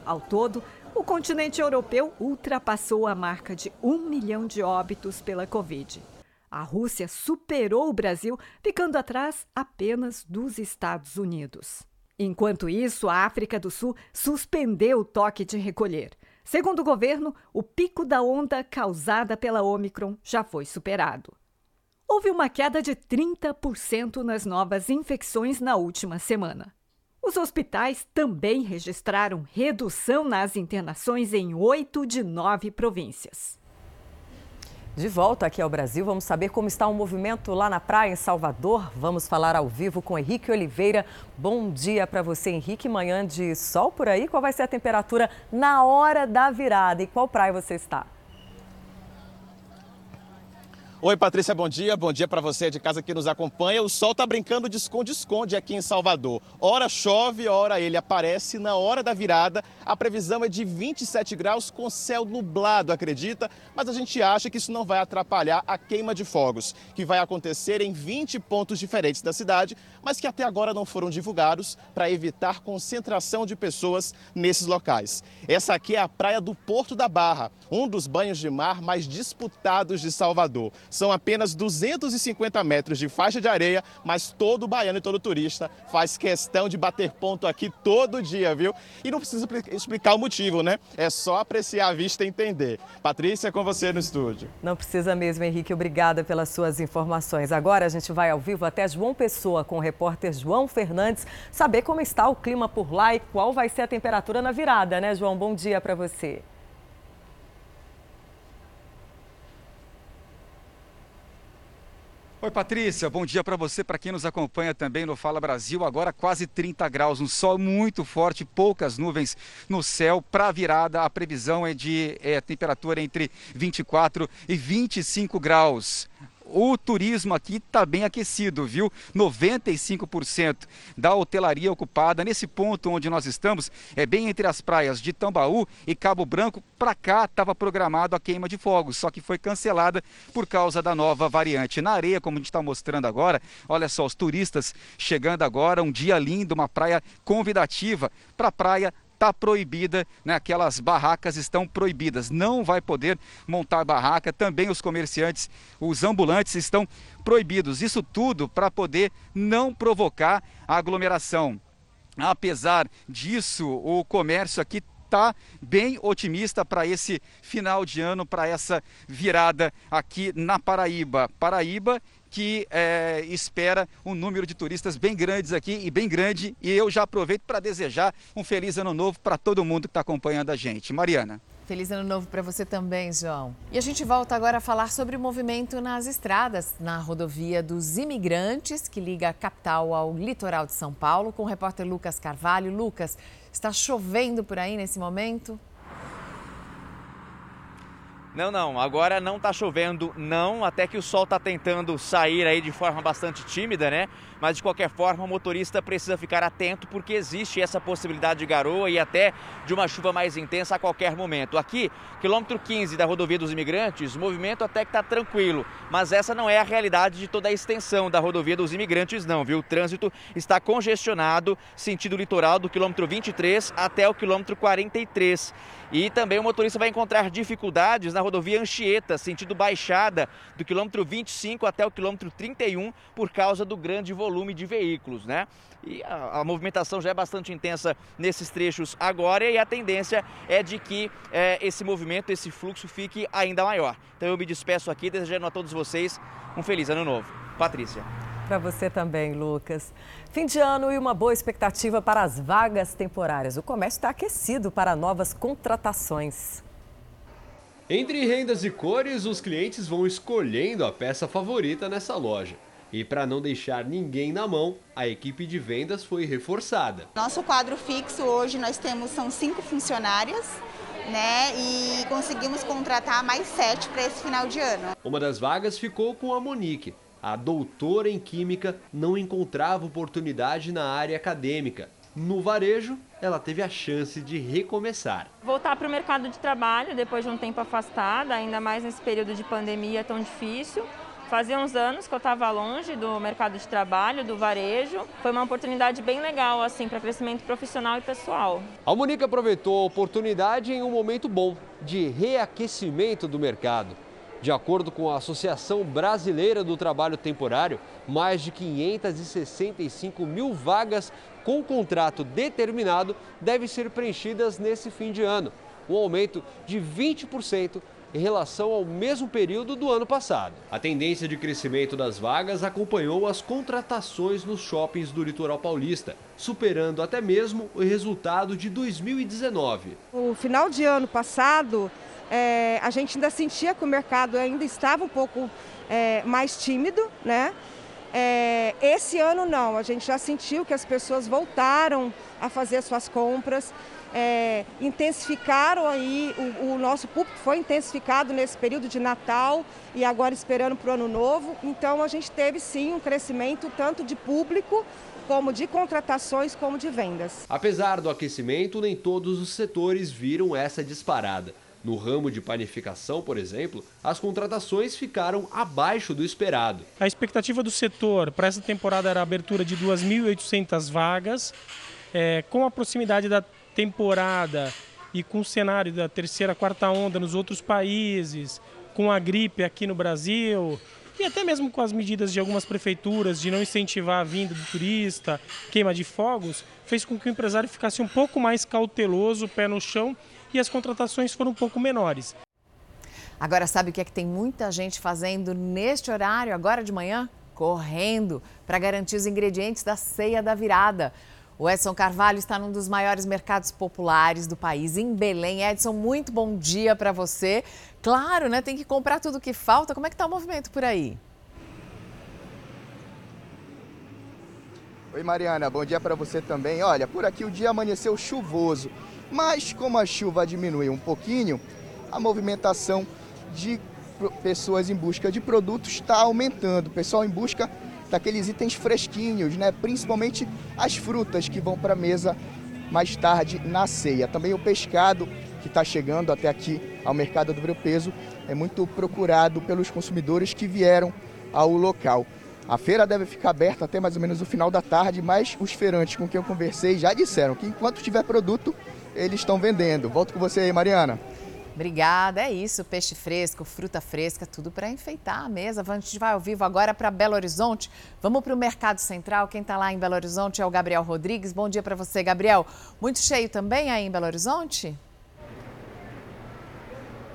Ao todo, o continente europeu ultrapassou a marca de um milhão de óbitos pela Covid. A Rússia superou o Brasil, ficando atrás apenas dos Estados Unidos. Enquanto isso, a África do Sul suspendeu o toque de recolher. Segundo o governo, o pico da onda causada pela Omicron já foi superado. Houve uma queda de 30% nas novas infecções na última semana. Os hospitais também registraram redução nas internações em oito de nove províncias. De volta aqui ao Brasil, vamos saber como está o movimento lá na praia em Salvador. Vamos falar ao vivo com Henrique Oliveira. Bom dia para você, Henrique. Manhã de sol por aí. Qual vai ser a temperatura na hora da virada? E qual praia você está? Oi, Patrícia, bom dia. Bom dia para você de casa que nos acompanha. O sol tá brincando de esconde-esconde aqui em Salvador. Hora chove, hora ele aparece. Na hora da virada, a previsão é de 27 graus com céu nublado, acredita? Mas a gente acha que isso não vai atrapalhar a queima de fogos, que vai acontecer em 20 pontos diferentes da cidade, mas que até agora não foram divulgados para evitar concentração de pessoas nesses locais. Essa aqui é a praia do Porto da Barra, um dos banhos de mar mais disputados de Salvador. São apenas 250 metros de faixa de areia, mas todo baiano e todo turista faz questão de bater ponto aqui todo dia, viu? E não precisa explicar o motivo, né? É só apreciar a vista e entender. Patrícia, com você no estúdio. Não precisa mesmo, Henrique. Obrigada pelas suas informações. Agora a gente vai ao vivo até João Pessoa com o repórter João Fernandes, saber como está o clima por lá e qual vai ser a temperatura na virada, né, João? Bom dia para você. Oi, Patrícia. Bom dia para você, para quem nos acompanha também no Fala Brasil. Agora quase 30 graus, um sol muito forte, poucas nuvens no céu. Para a virada, a previsão é de é, temperatura entre 24 e 25 graus o turismo aqui está bem aquecido, viu? 95% da hotelaria ocupada. Nesse ponto onde nós estamos, é bem entre as praias de Tambaú e Cabo Branco. Para cá estava programado a queima de fogos, só que foi cancelada por causa da nova variante. Na areia, como a gente está mostrando agora, olha só, os turistas chegando agora, um dia lindo, uma praia convidativa para a praia está proibida, né? aquelas barracas estão proibidas, não vai poder montar barraca. Também os comerciantes, os ambulantes estão proibidos. Isso tudo para poder não provocar aglomeração. Apesar disso, o comércio aqui está bem otimista para esse final de ano, para essa virada aqui na Paraíba. Paraíba que é, espera um número de turistas bem grandes aqui e bem grande. E eu já aproveito para desejar um feliz ano novo para todo mundo que está acompanhando a gente. Mariana. Feliz ano novo para você também, João. E a gente volta agora a falar sobre o movimento nas estradas, na rodovia dos imigrantes, que liga a capital ao litoral de São Paulo, com o repórter Lucas Carvalho. Lucas, está chovendo por aí nesse momento? Não, não, agora não está chovendo, não, até que o sol está tentando sair aí de forma bastante tímida, né? Mas de qualquer forma, o motorista precisa ficar atento porque existe essa possibilidade de garoa e até de uma chuva mais intensa a qualquer momento. Aqui, quilômetro 15 da rodovia dos imigrantes, o movimento até que está tranquilo, mas essa não é a realidade de toda a extensão da rodovia dos imigrantes, não, viu? O trânsito está congestionado, sentido litoral do quilômetro 23 até o quilômetro 43. E também o motorista vai encontrar dificuldades na rodovia Anchieta, sentido baixada, do quilômetro 25 até o quilômetro 31, por causa do grande volume de veículos, né? E a, a movimentação já é bastante intensa nesses trechos agora e a tendência é de que é, esse movimento, esse fluxo fique ainda maior. Então eu me despeço aqui, desejando a todos vocês um feliz ano novo. Patrícia. Para você também, Lucas. Fim de ano e uma boa expectativa para as vagas temporárias. O comércio está aquecido para novas contratações. Entre rendas e cores, os clientes vão escolhendo a peça favorita nessa loja. E para não deixar ninguém na mão, a equipe de vendas foi reforçada. Nosso quadro fixo hoje nós temos são cinco funcionárias, né? E conseguimos contratar mais sete para esse final de ano. Uma das vagas ficou com a Monique. A doutora em Química não encontrava oportunidade na área acadêmica. No varejo, ela teve a chance de recomeçar. Voltar para o mercado de trabalho depois de um tempo afastada, ainda mais nesse período de pandemia tão difícil. Fazia uns anos que eu estava longe do mercado de trabalho, do varejo. Foi uma oportunidade bem legal assim para crescimento profissional e pessoal. A Monique aproveitou a oportunidade em um momento bom de reaquecimento do mercado. De acordo com a Associação Brasileira do Trabalho Temporário, mais de 565 mil vagas com contrato determinado devem ser preenchidas nesse fim de ano, um aumento de 20% em relação ao mesmo período do ano passado. A tendência de crescimento das vagas acompanhou as contratações nos shoppings do litoral paulista, superando até mesmo o resultado de 2019. O final de ano passado é, a gente ainda sentia que o mercado ainda estava um pouco é, mais tímido, né? É, esse ano não, a gente já sentiu que as pessoas voltaram a fazer suas compras, é, intensificaram aí, o, o, nosso público foi intensificado nesse período de Natal e agora esperando para o ano novo. Então a gente teve sim um crescimento tanto de público como de contratações como de vendas. Apesar do aquecimento, nem todos os setores viram essa disparada. No ramo de panificação, por exemplo, as contratações ficaram abaixo do esperado. A expectativa do setor para essa temporada era a abertura de 2.800 vagas. É, com a proximidade da temporada e com o cenário da terceira, quarta onda nos outros países, com a gripe aqui no Brasil, e até mesmo com as medidas de algumas prefeituras de não incentivar a vinda do turista, queima de fogos, fez com que o empresário ficasse um pouco mais cauteloso, pé no chão e as contratações foram um pouco menores. Agora, sabe o que é que tem muita gente fazendo neste horário, agora de manhã? Correndo para garantir os ingredientes da ceia da virada. O Edson Carvalho está num dos maiores mercados populares do país, em Belém. Edson, muito bom dia para você. Claro, né? Tem que comprar tudo que falta. Como é que está o movimento por aí? Oi, Mariana. Bom dia para você também. Olha, por aqui o dia amanheceu chuvoso. Mas como a chuva diminuiu um pouquinho, a movimentação de pessoas em busca de produtos está aumentando. Pessoal em busca daqueles itens fresquinhos, né? principalmente as frutas que vão para a mesa mais tarde na ceia. Também o pescado que está chegando até aqui ao mercado do Peso é muito procurado pelos consumidores que vieram ao local. A feira deve ficar aberta até mais ou menos o final da tarde, mas os feirantes com quem eu conversei já disseram que enquanto tiver produto, eles estão vendendo. Volto com você aí, Mariana. Obrigada, é isso, peixe fresco, fruta fresca, tudo para enfeitar a mesa. A gente vai ao vivo agora para Belo Horizonte. Vamos para o Mercado Central. Quem está lá em Belo Horizonte é o Gabriel Rodrigues. Bom dia para você, Gabriel. Muito cheio também aí em Belo Horizonte?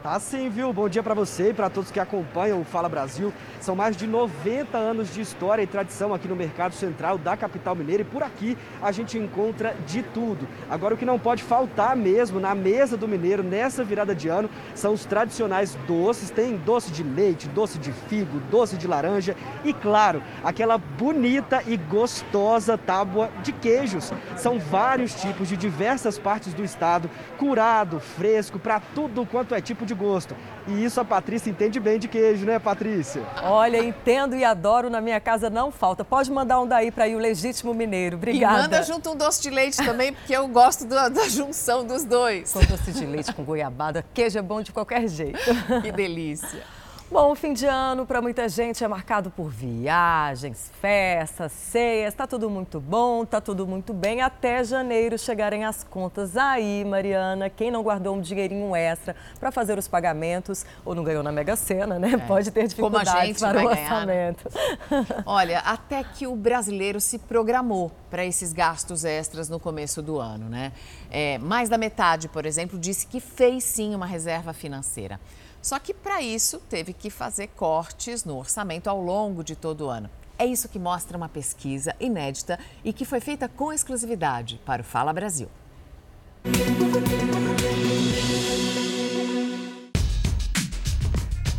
Tá sim, viu? Bom dia para você e para todos que acompanham o Fala Brasil. São mais de 90 anos de história e tradição aqui no Mercado Central da capital mineira e por aqui a gente encontra de tudo. Agora o que não pode faltar mesmo na mesa do mineiro nessa virada de ano são os tradicionais doces. Tem doce de leite, doce de figo, doce de laranja e claro, aquela bonita e gostosa tábua de queijos. São vários tipos de diversas partes do estado, curado, fresco, para tudo quanto é tipo de gosto. E isso a Patrícia entende bem de queijo, né, Patrícia? Olha, entendo e adoro. Na minha casa não falta. Pode mandar um daí para ir o legítimo mineiro. Obrigada. E manda junto um doce de leite também, porque eu gosto da, da junção dos dois. Com doce de leite, com goiabada. Queijo é bom de qualquer jeito. Que delícia. Bom, o fim de ano para muita gente é marcado por viagens, festas, ceias, tá tudo muito bom, tá tudo muito bem até janeiro chegarem as contas. Aí, Mariana, quem não guardou um dinheirinho extra para fazer os pagamentos ou não ganhou na Mega Sena, né? É. Pode ter dificuldades para o orçamento. Ganhar, né? Olha, até que o brasileiro se programou para esses gastos extras no começo do ano, né? É, mais da metade, por exemplo, disse que fez sim uma reserva financeira. Só que para isso teve que fazer cortes no orçamento ao longo de todo o ano. É isso que mostra uma pesquisa inédita e que foi feita com exclusividade para o Fala Brasil.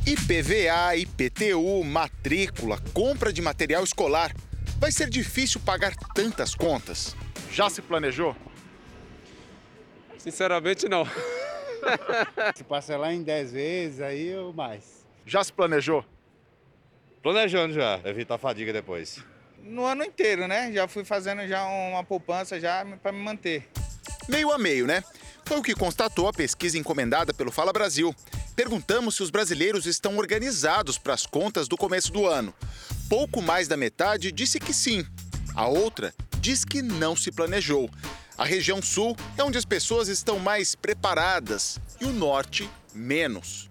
IPVA, IPTU, matrícula, compra de material escolar. Vai ser difícil pagar tantas contas. Já se planejou? Sinceramente, não. se parcelar em 10 vezes, aí ou mais. Já se planejou? Planejando já, evitar a fadiga depois. No ano inteiro, né? Já fui fazendo já uma poupança já para me manter. Meio a meio, né? Foi o que constatou a pesquisa encomendada pelo Fala Brasil. Perguntamos se os brasileiros estão organizados para as contas do começo do ano. Pouco mais da metade disse que sim. A outra diz que não se planejou. A região sul é onde as pessoas estão mais preparadas e o norte menos.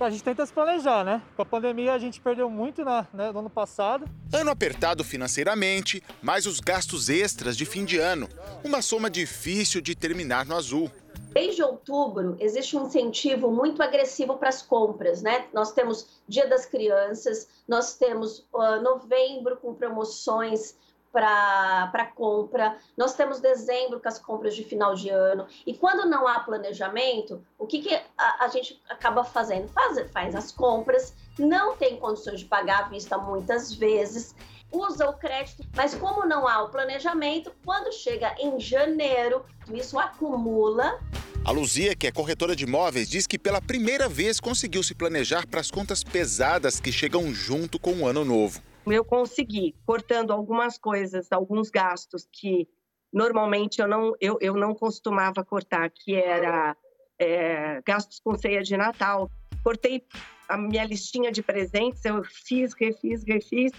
A gente tenta se planejar, né? Com a pandemia a gente perdeu muito né, no ano passado. Ano apertado financeiramente, mais os gastos extras de fim de ano. Uma soma difícil de terminar no azul. Desde outubro existe um incentivo muito agressivo para as compras, né? Nós temos Dia das Crianças, nós temos uh, novembro com promoções para compra, nós temos dezembro com as compras de final de ano. E quando não há planejamento, o que, que a, a gente acaba fazendo? Faz, faz as compras, não tem condições de pagar à vista muitas vezes, usa o crédito, mas como não há o planejamento, quando chega em janeiro, isso acumula. A Luzia, que é corretora de imóveis, diz que pela primeira vez conseguiu se planejar para as contas pesadas que chegam junto com o ano novo eu consegui, cortando algumas coisas, alguns gastos que normalmente eu não, eu, eu não costumava cortar, que era é, gastos com ceia de Natal. Cortei a minha listinha de presentes, eu fiz, refiz, refiz,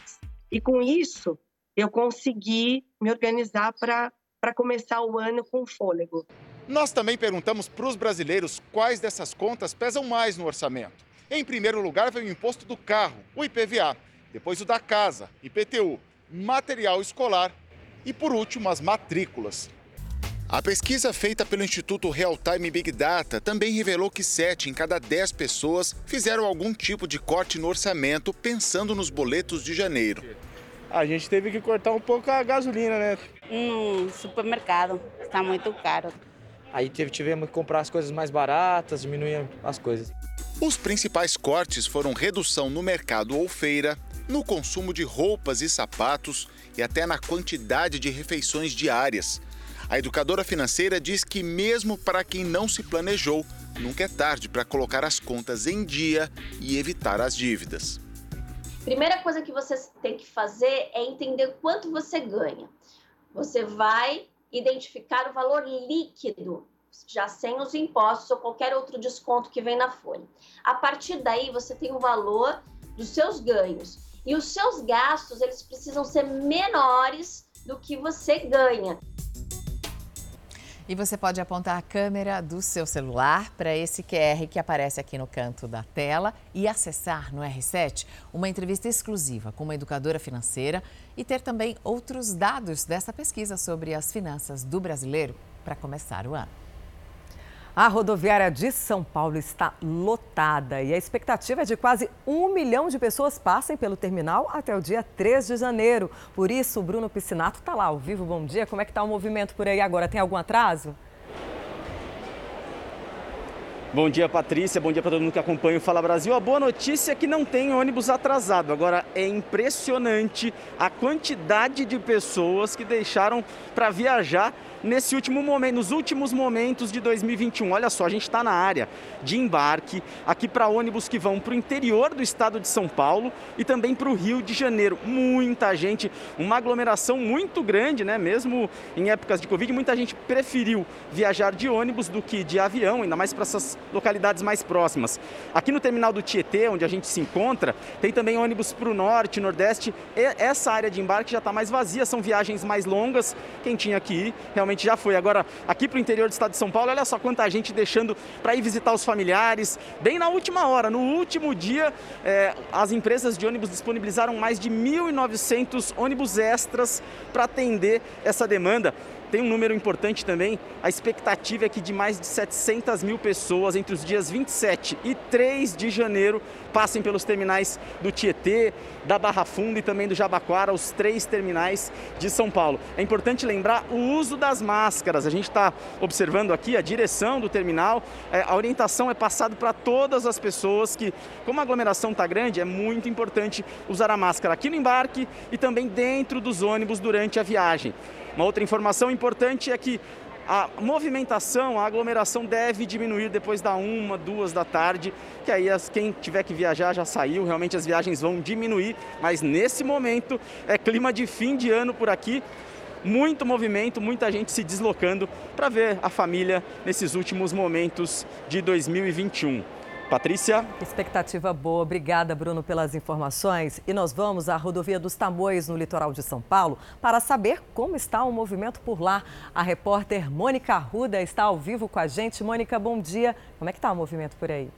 e com isso eu consegui me organizar para começar o ano com fôlego. Nós também perguntamos para os brasileiros quais dessas contas pesam mais no orçamento. Em primeiro lugar, veio o imposto do carro, o IPVA depois o da casa, IPTU, material escolar e, por último, as matrículas. A pesquisa feita pelo Instituto Real Time Big Data também revelou que 7 em cada 10 pessoas fizeram algum tipo de corte no orçamento pensando nos boletos de janeiro. A gente teve que cortar um pouco a gasolina, né? No supermercado, está muito caro. Aí tivemos que comprar as coisas mais baratas, diminuir as coisas. Os principais cortes foram redução no mercado ou feira, no consumo de roupas e sapatos e até na quantidade de refeições diárias. A educadora financeira diz que, mesmo para quem não se planejou, nunca é tarde para colocar as contas em dia e evitar as dívidas. Primeira coisa que você tem que fazer é entender quanto você ganha. Você vai identificar o valor líquido, já sem os impostos ou qualquer outro desconto que vem na folha. A partir daí, você tem o valor dos seus ganhos e os seus gastos eles precisam ser menores do que você ganha. E você pode apontar a câmera do seu celular para esse QR que aparece aqui no canto da tela e acessar no R7 uma entrevista exclusiva com uma educadora financeira e ter também outros dados dessa pesquisa sobre as finanças do brasileiro para começar o ano. A rodoviária de São Paulo está lotada e a expectativa é de quase um milhão de pessoas passem pelo terminal até o dia 3 de janeiro. Por isso, o Bruno Piscinato está lá ao vivo. Bom dia. Como é que está o movimento por aí agora? Tem algum atraso? Bom dia, Patrícia. Bom dia para todo mundo que acompanha o Fala Brasil. A boa notícia é que não tem ônibus atrasado. Agora, é impressionante a quantidade de pessoas que deixaram para viajar nesse último momento, nos últimos momentos de 2021. Olha só, a gente está na área de embarque aqui para ônibus que vão para o interior do estado de São Paulo e também para o Rio de Janeiro. Muita gente, uma aglomeração muito grande, né? Mesmo em épocas de Covid, muita gente preferiu viajar de ônibus do que de avião, ainda mais para essas localidades mais próximas. Aqui no terminal do Tietê, onde a gente se encontra, tem também ônibus para o norte, nordeste. E essa área de embarque já está mais vazia, são viagens mais longas. Quem tinha que ir realmente já foi. Agora, aqui para o interior do estado de São Paulo, olha só quanta gente deixando para ir visitar os familiares. Bem na última hora, no último dia, é, as empresas de ônibus disponibilizaram mais de 1.900 ônibus extras para atender essa demanda. Tem um número importante também, a expectativa é que de mais de 700 mil pessoas entre os dias 27 e 3 de janeiro passem pelos terminais do Tietê, da Barra Funda e também do Jabaquara, os três terminais de São Paulo. É importante lembrar o uso das máscaras. A gente está observando aqui a direção do terminal. É, a orientação é passada para todas as pessoas que, como a aglomeração está grande, é muito importante usar a máscara aqui no embarque e também dentro dos ônibus durante a viagem. Uma outra informação importante é que a movimentação, a aglomeração deve diminuir depois da uma, duas da tarde, que aí as, quem tiver que viajar já saiu, realmente as viagens vão diminuir, mas nesse momento é clima de fim de ano por aqui, muito movimento, muita gente se deslocando para ver a família nesses últimos momentos de 2021. Patrícia. Expectativa boa. Obrigada, Bruno, pelas informações. E nós vamos à rodovia dos Tamoios, no litoral de São Paulo, para saber como está o movimento por lá. A repórter Mônica Arruda está ao vivo com a gente. Mônica, bom dia. Como é que está o movimento por aí?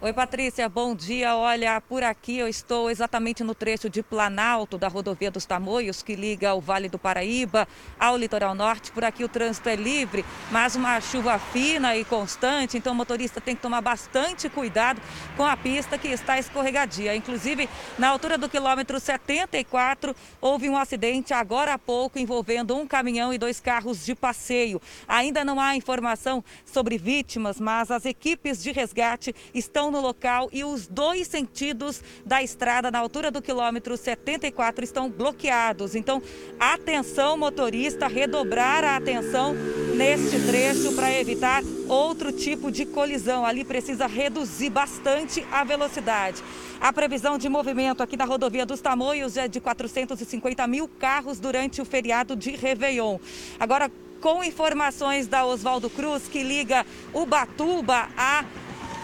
Oi, Patrícia, bom dia. Olha, por aqui eu estou exatamente no trecho de Planalto da rodovia dos Tamoios, que liga o Vale do Paraíba ao litoral norte. Por aqui o trânsito é livre, mas uma chuva fina e constante, então o motorista tem que tomar bastante cuidado com a pista que está escorregadia. Inclusive, na altura do quilômetro 74, houve um acidente agora há pouco envolvendo um caminhão e dois carros de passeio. Ainda não há informação sobre vítimas, mas as equipes de resgate estão no local e os dois sentidos da estrada na altura do quilômetro 74 estão bloqueados. Então, atenção motorista, redobrar a atenção neste trecho para evitar outro tipo de colisão. Ali precisa reduzir bastante a velocidade. A previsão de movimento aqui na rodovia dos Tamoios é de 450 mil carros durante o feriado de Réveillon. Agora, com informações da Oswaldo Cruz, que liga Ubatuba a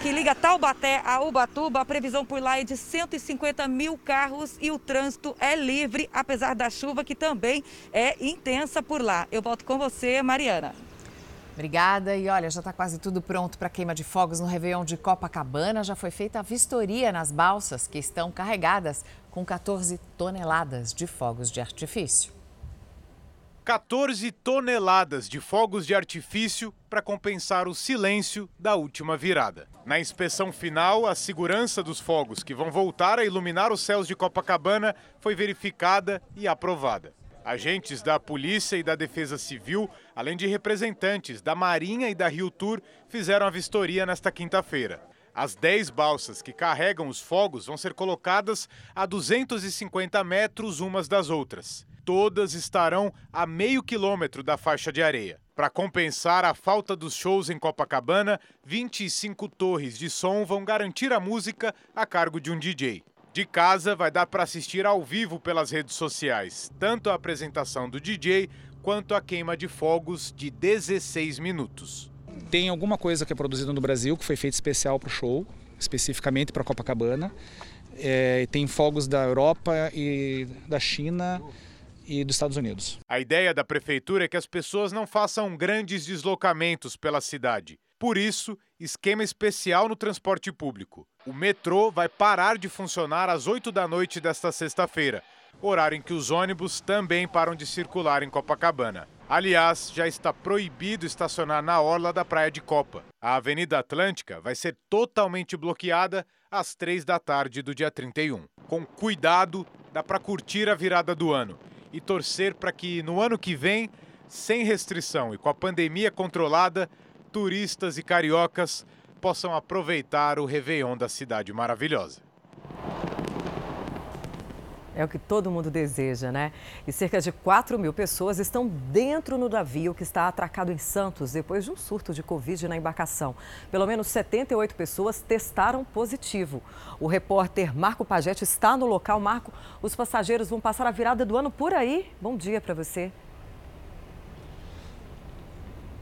que liga Taubaté a Ubatuba, a previsão por lá é de 150 mil carros e o trânsito é livre, apesar da chuva que também é intensa por lá. Eu volto com você, Mariana. Obrigada. E olha, já está quase tudo pronto para queima de fogos no Réveillon de Copacabana. Já foi feita a vistoria nas balsas que estão carregadas com 14 toneladas de fogos de artifício. 14 toneladas de fogos de artifício para compensar o silêncio da última virada. Na inspeção final, a segurança dos fogos que vão voltar a iluminar os céus de Copacabana foi verificada e aprovada. Agentes da Polícia e da Defesa Civil, além de representantes da Marinha e da Rio Tour, fizeram a vistoria nesta quinta-feira. As 10 balsas que carregam os fogos vão ser colocadas a 250 metros umas das outras todas estarão a meio quilômetro da faixa de areia. Para compensar a falta dos shows em Copacabana, 25 torres de som vão garantir a música a cargo de um DJ. De casa, vai dar para assistir ao vivo pelas redes sociais, tanto a apresentação do DJ quanto a queima de fogos de 16 minutos. Tem alguma coisa que é produzida no Brasil que foi feita especial para o show, especificamente para Copacabana. É, tem fogos da Europa e da China e dos Estados Unidos. A ideia da prefeitura é que as pessoas não façam grandes deslocamentos pela cidade. Por isso, esquema especial no transporte público. O metrô vai parar de funcionar às 8 da noite desta sexta-feira, horário em que os ônibus também param de circular em Copacabana. Aliás, já está proibido estacionar na orla da Praia de Copa. A Avenida Atlântica vai ser totalmente bloqueada às 3 da tarde do dia 31. Com cuidado, dá para curtir a virada do ano e torcer para que no ano que vem, sem restrição e com a pandemia controlada, turistas e cariocas possam aproveitar o Réveillon da cidade maravilhosa. É o que todo mundo deseja, né? E cerca de 4 mil pessoas estão dentro no navio que está atracado em Santos depois de um surto de Covid na embarcação. Pelo menos 78 pessoas testaram positivo. O repórter Marco Pagetti está no local. Marco, os passageiros vão passar a virada do ano por aí. Bom dia para você.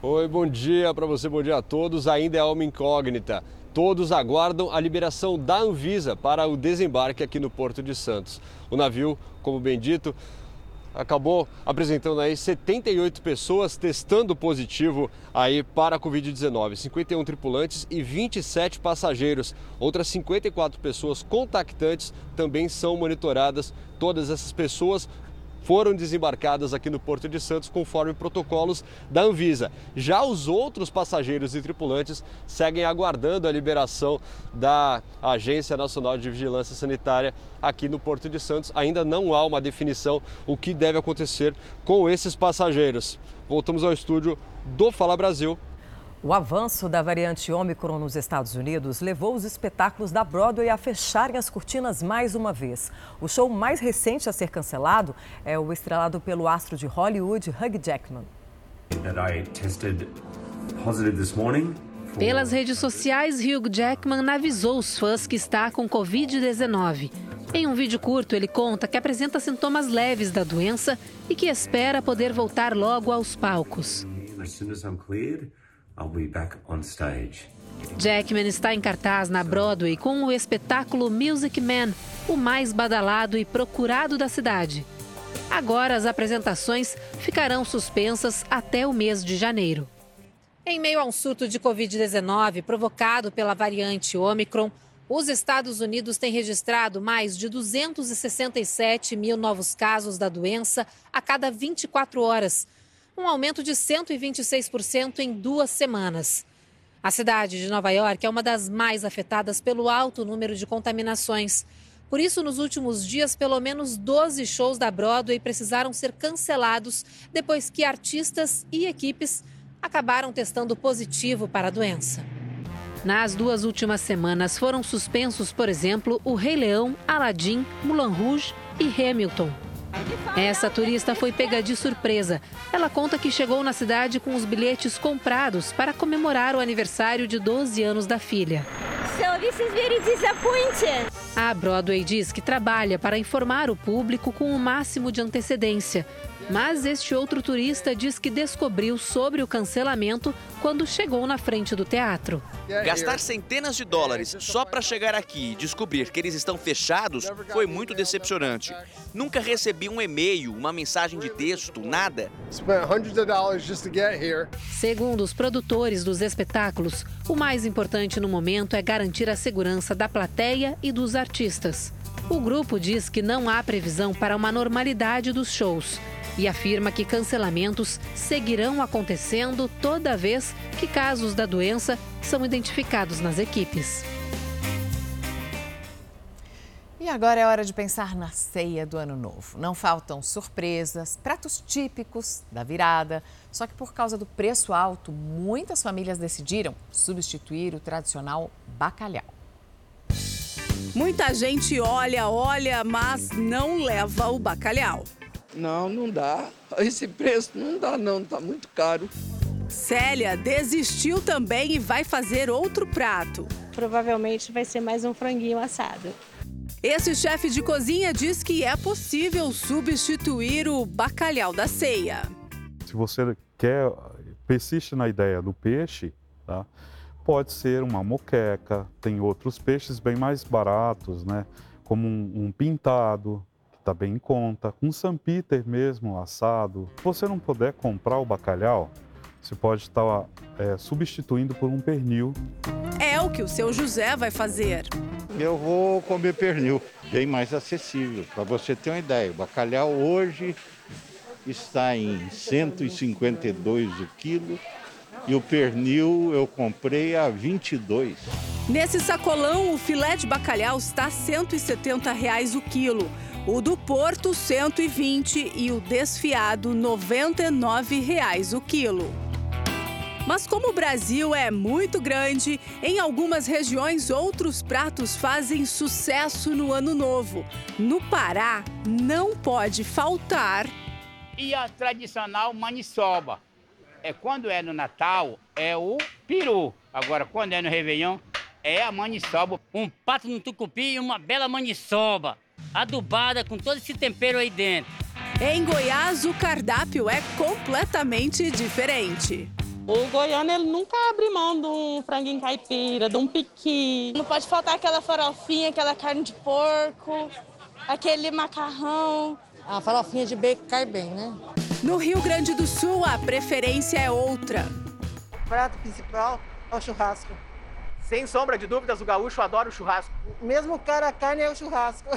Oi, bom dia para você, bom dia a todos. Ainda é uma incógnita. Todos aguardam a liberação da Anvisa para o desembarque aqui no Porto de Santos. O navio, como bem dito, acabou apresentando aí 78 pessoas testando positivo aí para a Covid-19, 51 tripulantes e 27 passageiros. Outras 54 pessoas contactantes também são monitoradas. Todas essas pessoas foram desembarcadas aqui no Porto de Santos conforme protocolos da Anvisa. Já os outros passageiros e tripulantes seguem aguardando a liberação da Agência Nacional de Vigilância Sanitária aqui no Porto de Santos. Ainda não há uma definição o que deve acontecer com esses passageiros. Voltamos ao estúdio do Fala Brasil o avanço da variante Ômicron nos Estados Unidos levou os espetáculos da Broadway a fecharem as cortinas mais uma vez. O show mais recente a ser cancelado é o estrelado pelo astro de Hollywood, Hugh Jackman. Pelas redes sociais, Hugh Jackman avisou os fãs que está com Covid-19. Em um vídeo curto, ele conta que apresenta sintomas leves da doença e que espera poder voltar logo aos palcos. I'll be back on stage. Jackman está em cartaz na Broadway com o espetáculo Music Man, o mais badalado e procurado da cidade. Agora as apresentações ficarão suspensas até o mês de janeiro. Em meio a um surto de Covid-19 provocado pela variante Omicron, os Estados Unidos têm registrado mais de 267 mil novos casos da doença a cada 24 horas um aumento de 126% em duas semanas. A cidade de Nova York é uma das mais afetadas pelo alto número de contaminações. Por isso, nos últimos dias, pelo menos 12 shows da Broadway precisaram ser cancelados depois que artistas e equipes acabaram testando positivo para a doença. Nas duas últimas semanas foram suspensos, por exemplo, o Rei Leão, Aladdin, Mulan Rouge e Hamilton. Essa turista foi pega de surpresa. Ela conta que chegou na cidade com os bilhetes comprados para comemorar o aniversário de 12 anos da filha. So this is very disappointing. A Broadway diz que trabalha para informar o público com o máximo de antecedência. Mas este outro turista diz que descobriu sobre o cancelamento quando chegou na frente do teatro. Gastar centenas de dólares só para chegar aqui e descobrir que eles estão fechados foi muito decepcionante. Nunca recebi um e-mail, uma mensagem de texto, nada. Segundo os produtores dos espetáculos, o mais importante no momento é garantir a segurança da plateia e dos artistas. O grupo diz que não há previsão para uma normalidade dos shows e afirma que cancelamentos seguirão acontecendo toda vez que casos da doença são identificados nas equipes. E agora é hora de pensar na ceia do ano novo. Não faltam surpresas, pratos típicos da virada. Só que por causa do preço alto, muitas famílias decidiram substituir o tradicional bacalhau. Muita gente olha, olha, mas não leva o bacalhau. Não, não dá. Esse preço não dá não, tá muito caro. Célia desistiu também e vai fazer outro prato. Provavelmente vai ser mais um franguinho assado. Esse chefe de cozinha diz que é possível substituir o bacalhau da ceia. Se você quer, persiste na ideia do peixe, tá? Pode ser uma moqueca, tem outros peixes bem mais baratos, né? como um, um pintado, está bem em conta. Um Peter mesmo, assado. Se você não puder comprar o bacalhau, você pode estar tá, é, substituindo por um pernil. É o que o seu José vai fazer. Eu vou comer pernil, bem mais acessível. Para você ter uma ideia, o bacalhau hoje está em 152 o quilo e o pernil eu comprei a 22. Nesse sacolão, o filé de bacalhau está a 170 reais o quilo. O do Porto, 120 e o desfiado, R$ 99,00 o quilo. Mas como o Brasil é muito grande, em algumas regiões outros pratos fazem sucesso no Ano Novo. No Pará, não pode faltar. E a tradicional maniçoba. É quando é no Natal, é o peru. Agora, quando é no Réveillon, é a maniçoba. Um pato no tucupi e uma bela maniçoba, adubada com todo esse tempero aí dentro. Em Goiás, o cardápio é completamente diferente. O goiano ele nunca abre mão de um franguinho caipira, de um piqui. Não pode faltar aquela farofinha, aquela carne de porco, aquele macarrão. A farofinha de bacon cai bem, né? No Rio Grande do Sul, a preferência é outra. O prato principal é o churrasco. Sem sombra de dúvidas, o gaúcho adora o churrasco. Mesmo cara a carne é o churrasco.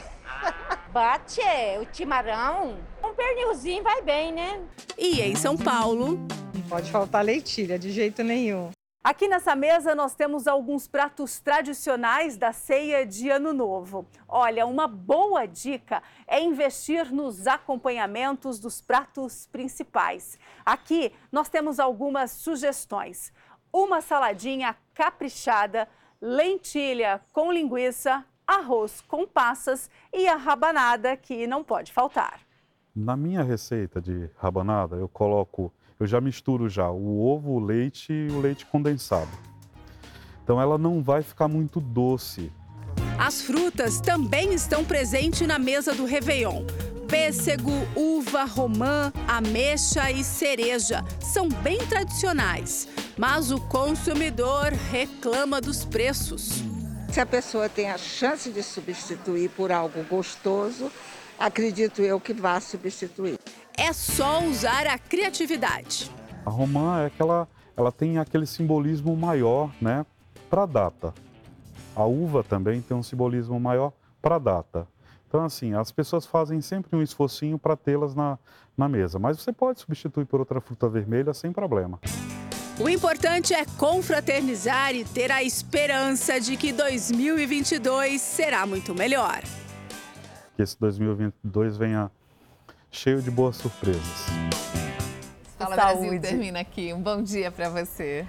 Bate, o timarão, um pernilzinho vai bem, né? E em São Paulo... Não pode faltar leitilha, de jeito nenhum. Aqui nessa mesa nós temos alguns pratos tradicionais da ceia de Ano Novo. Olha, uma boa dica é investir nos acompanhamentos dos pratos principais. Aqui nós temos algumas sugestões. Uma saladinha caprichada, lentilha com linguiça, arroz com passas e a rabanada que não pode faltar. Na minha receita de rabanada, eu coloco, eu já misturo já o ovo, o leite e o leite condensado. Então ela não vai ficar muito doce. As frutas também estão presentes na mesa do Réveillon. Pêssego, uva, romã, ameixa e cereja são bem tradicionais, mas o consumidor reclama dos preços. Se a pessoa tem a chance de substituir por algo gostoso, acredito eu que vá substituir. É só usar a criatividade. A romã é aquela, ela tem aquele simbolismo maior, né, para a data. A uva também tem um simbolismo maior para a data. Então, assim, as pessoas fazem sempre um esforcinho para tê-las na, na mesa, mas você pode substituir por outra fruta vermelha sem problema. O importante é confraternizar e ter a esperança de que 2022 será muito melhor. Que esse 2022 venha cheio de boas surpresas. Fala Saúde. Brasil termina aqui. Um bom dia para você.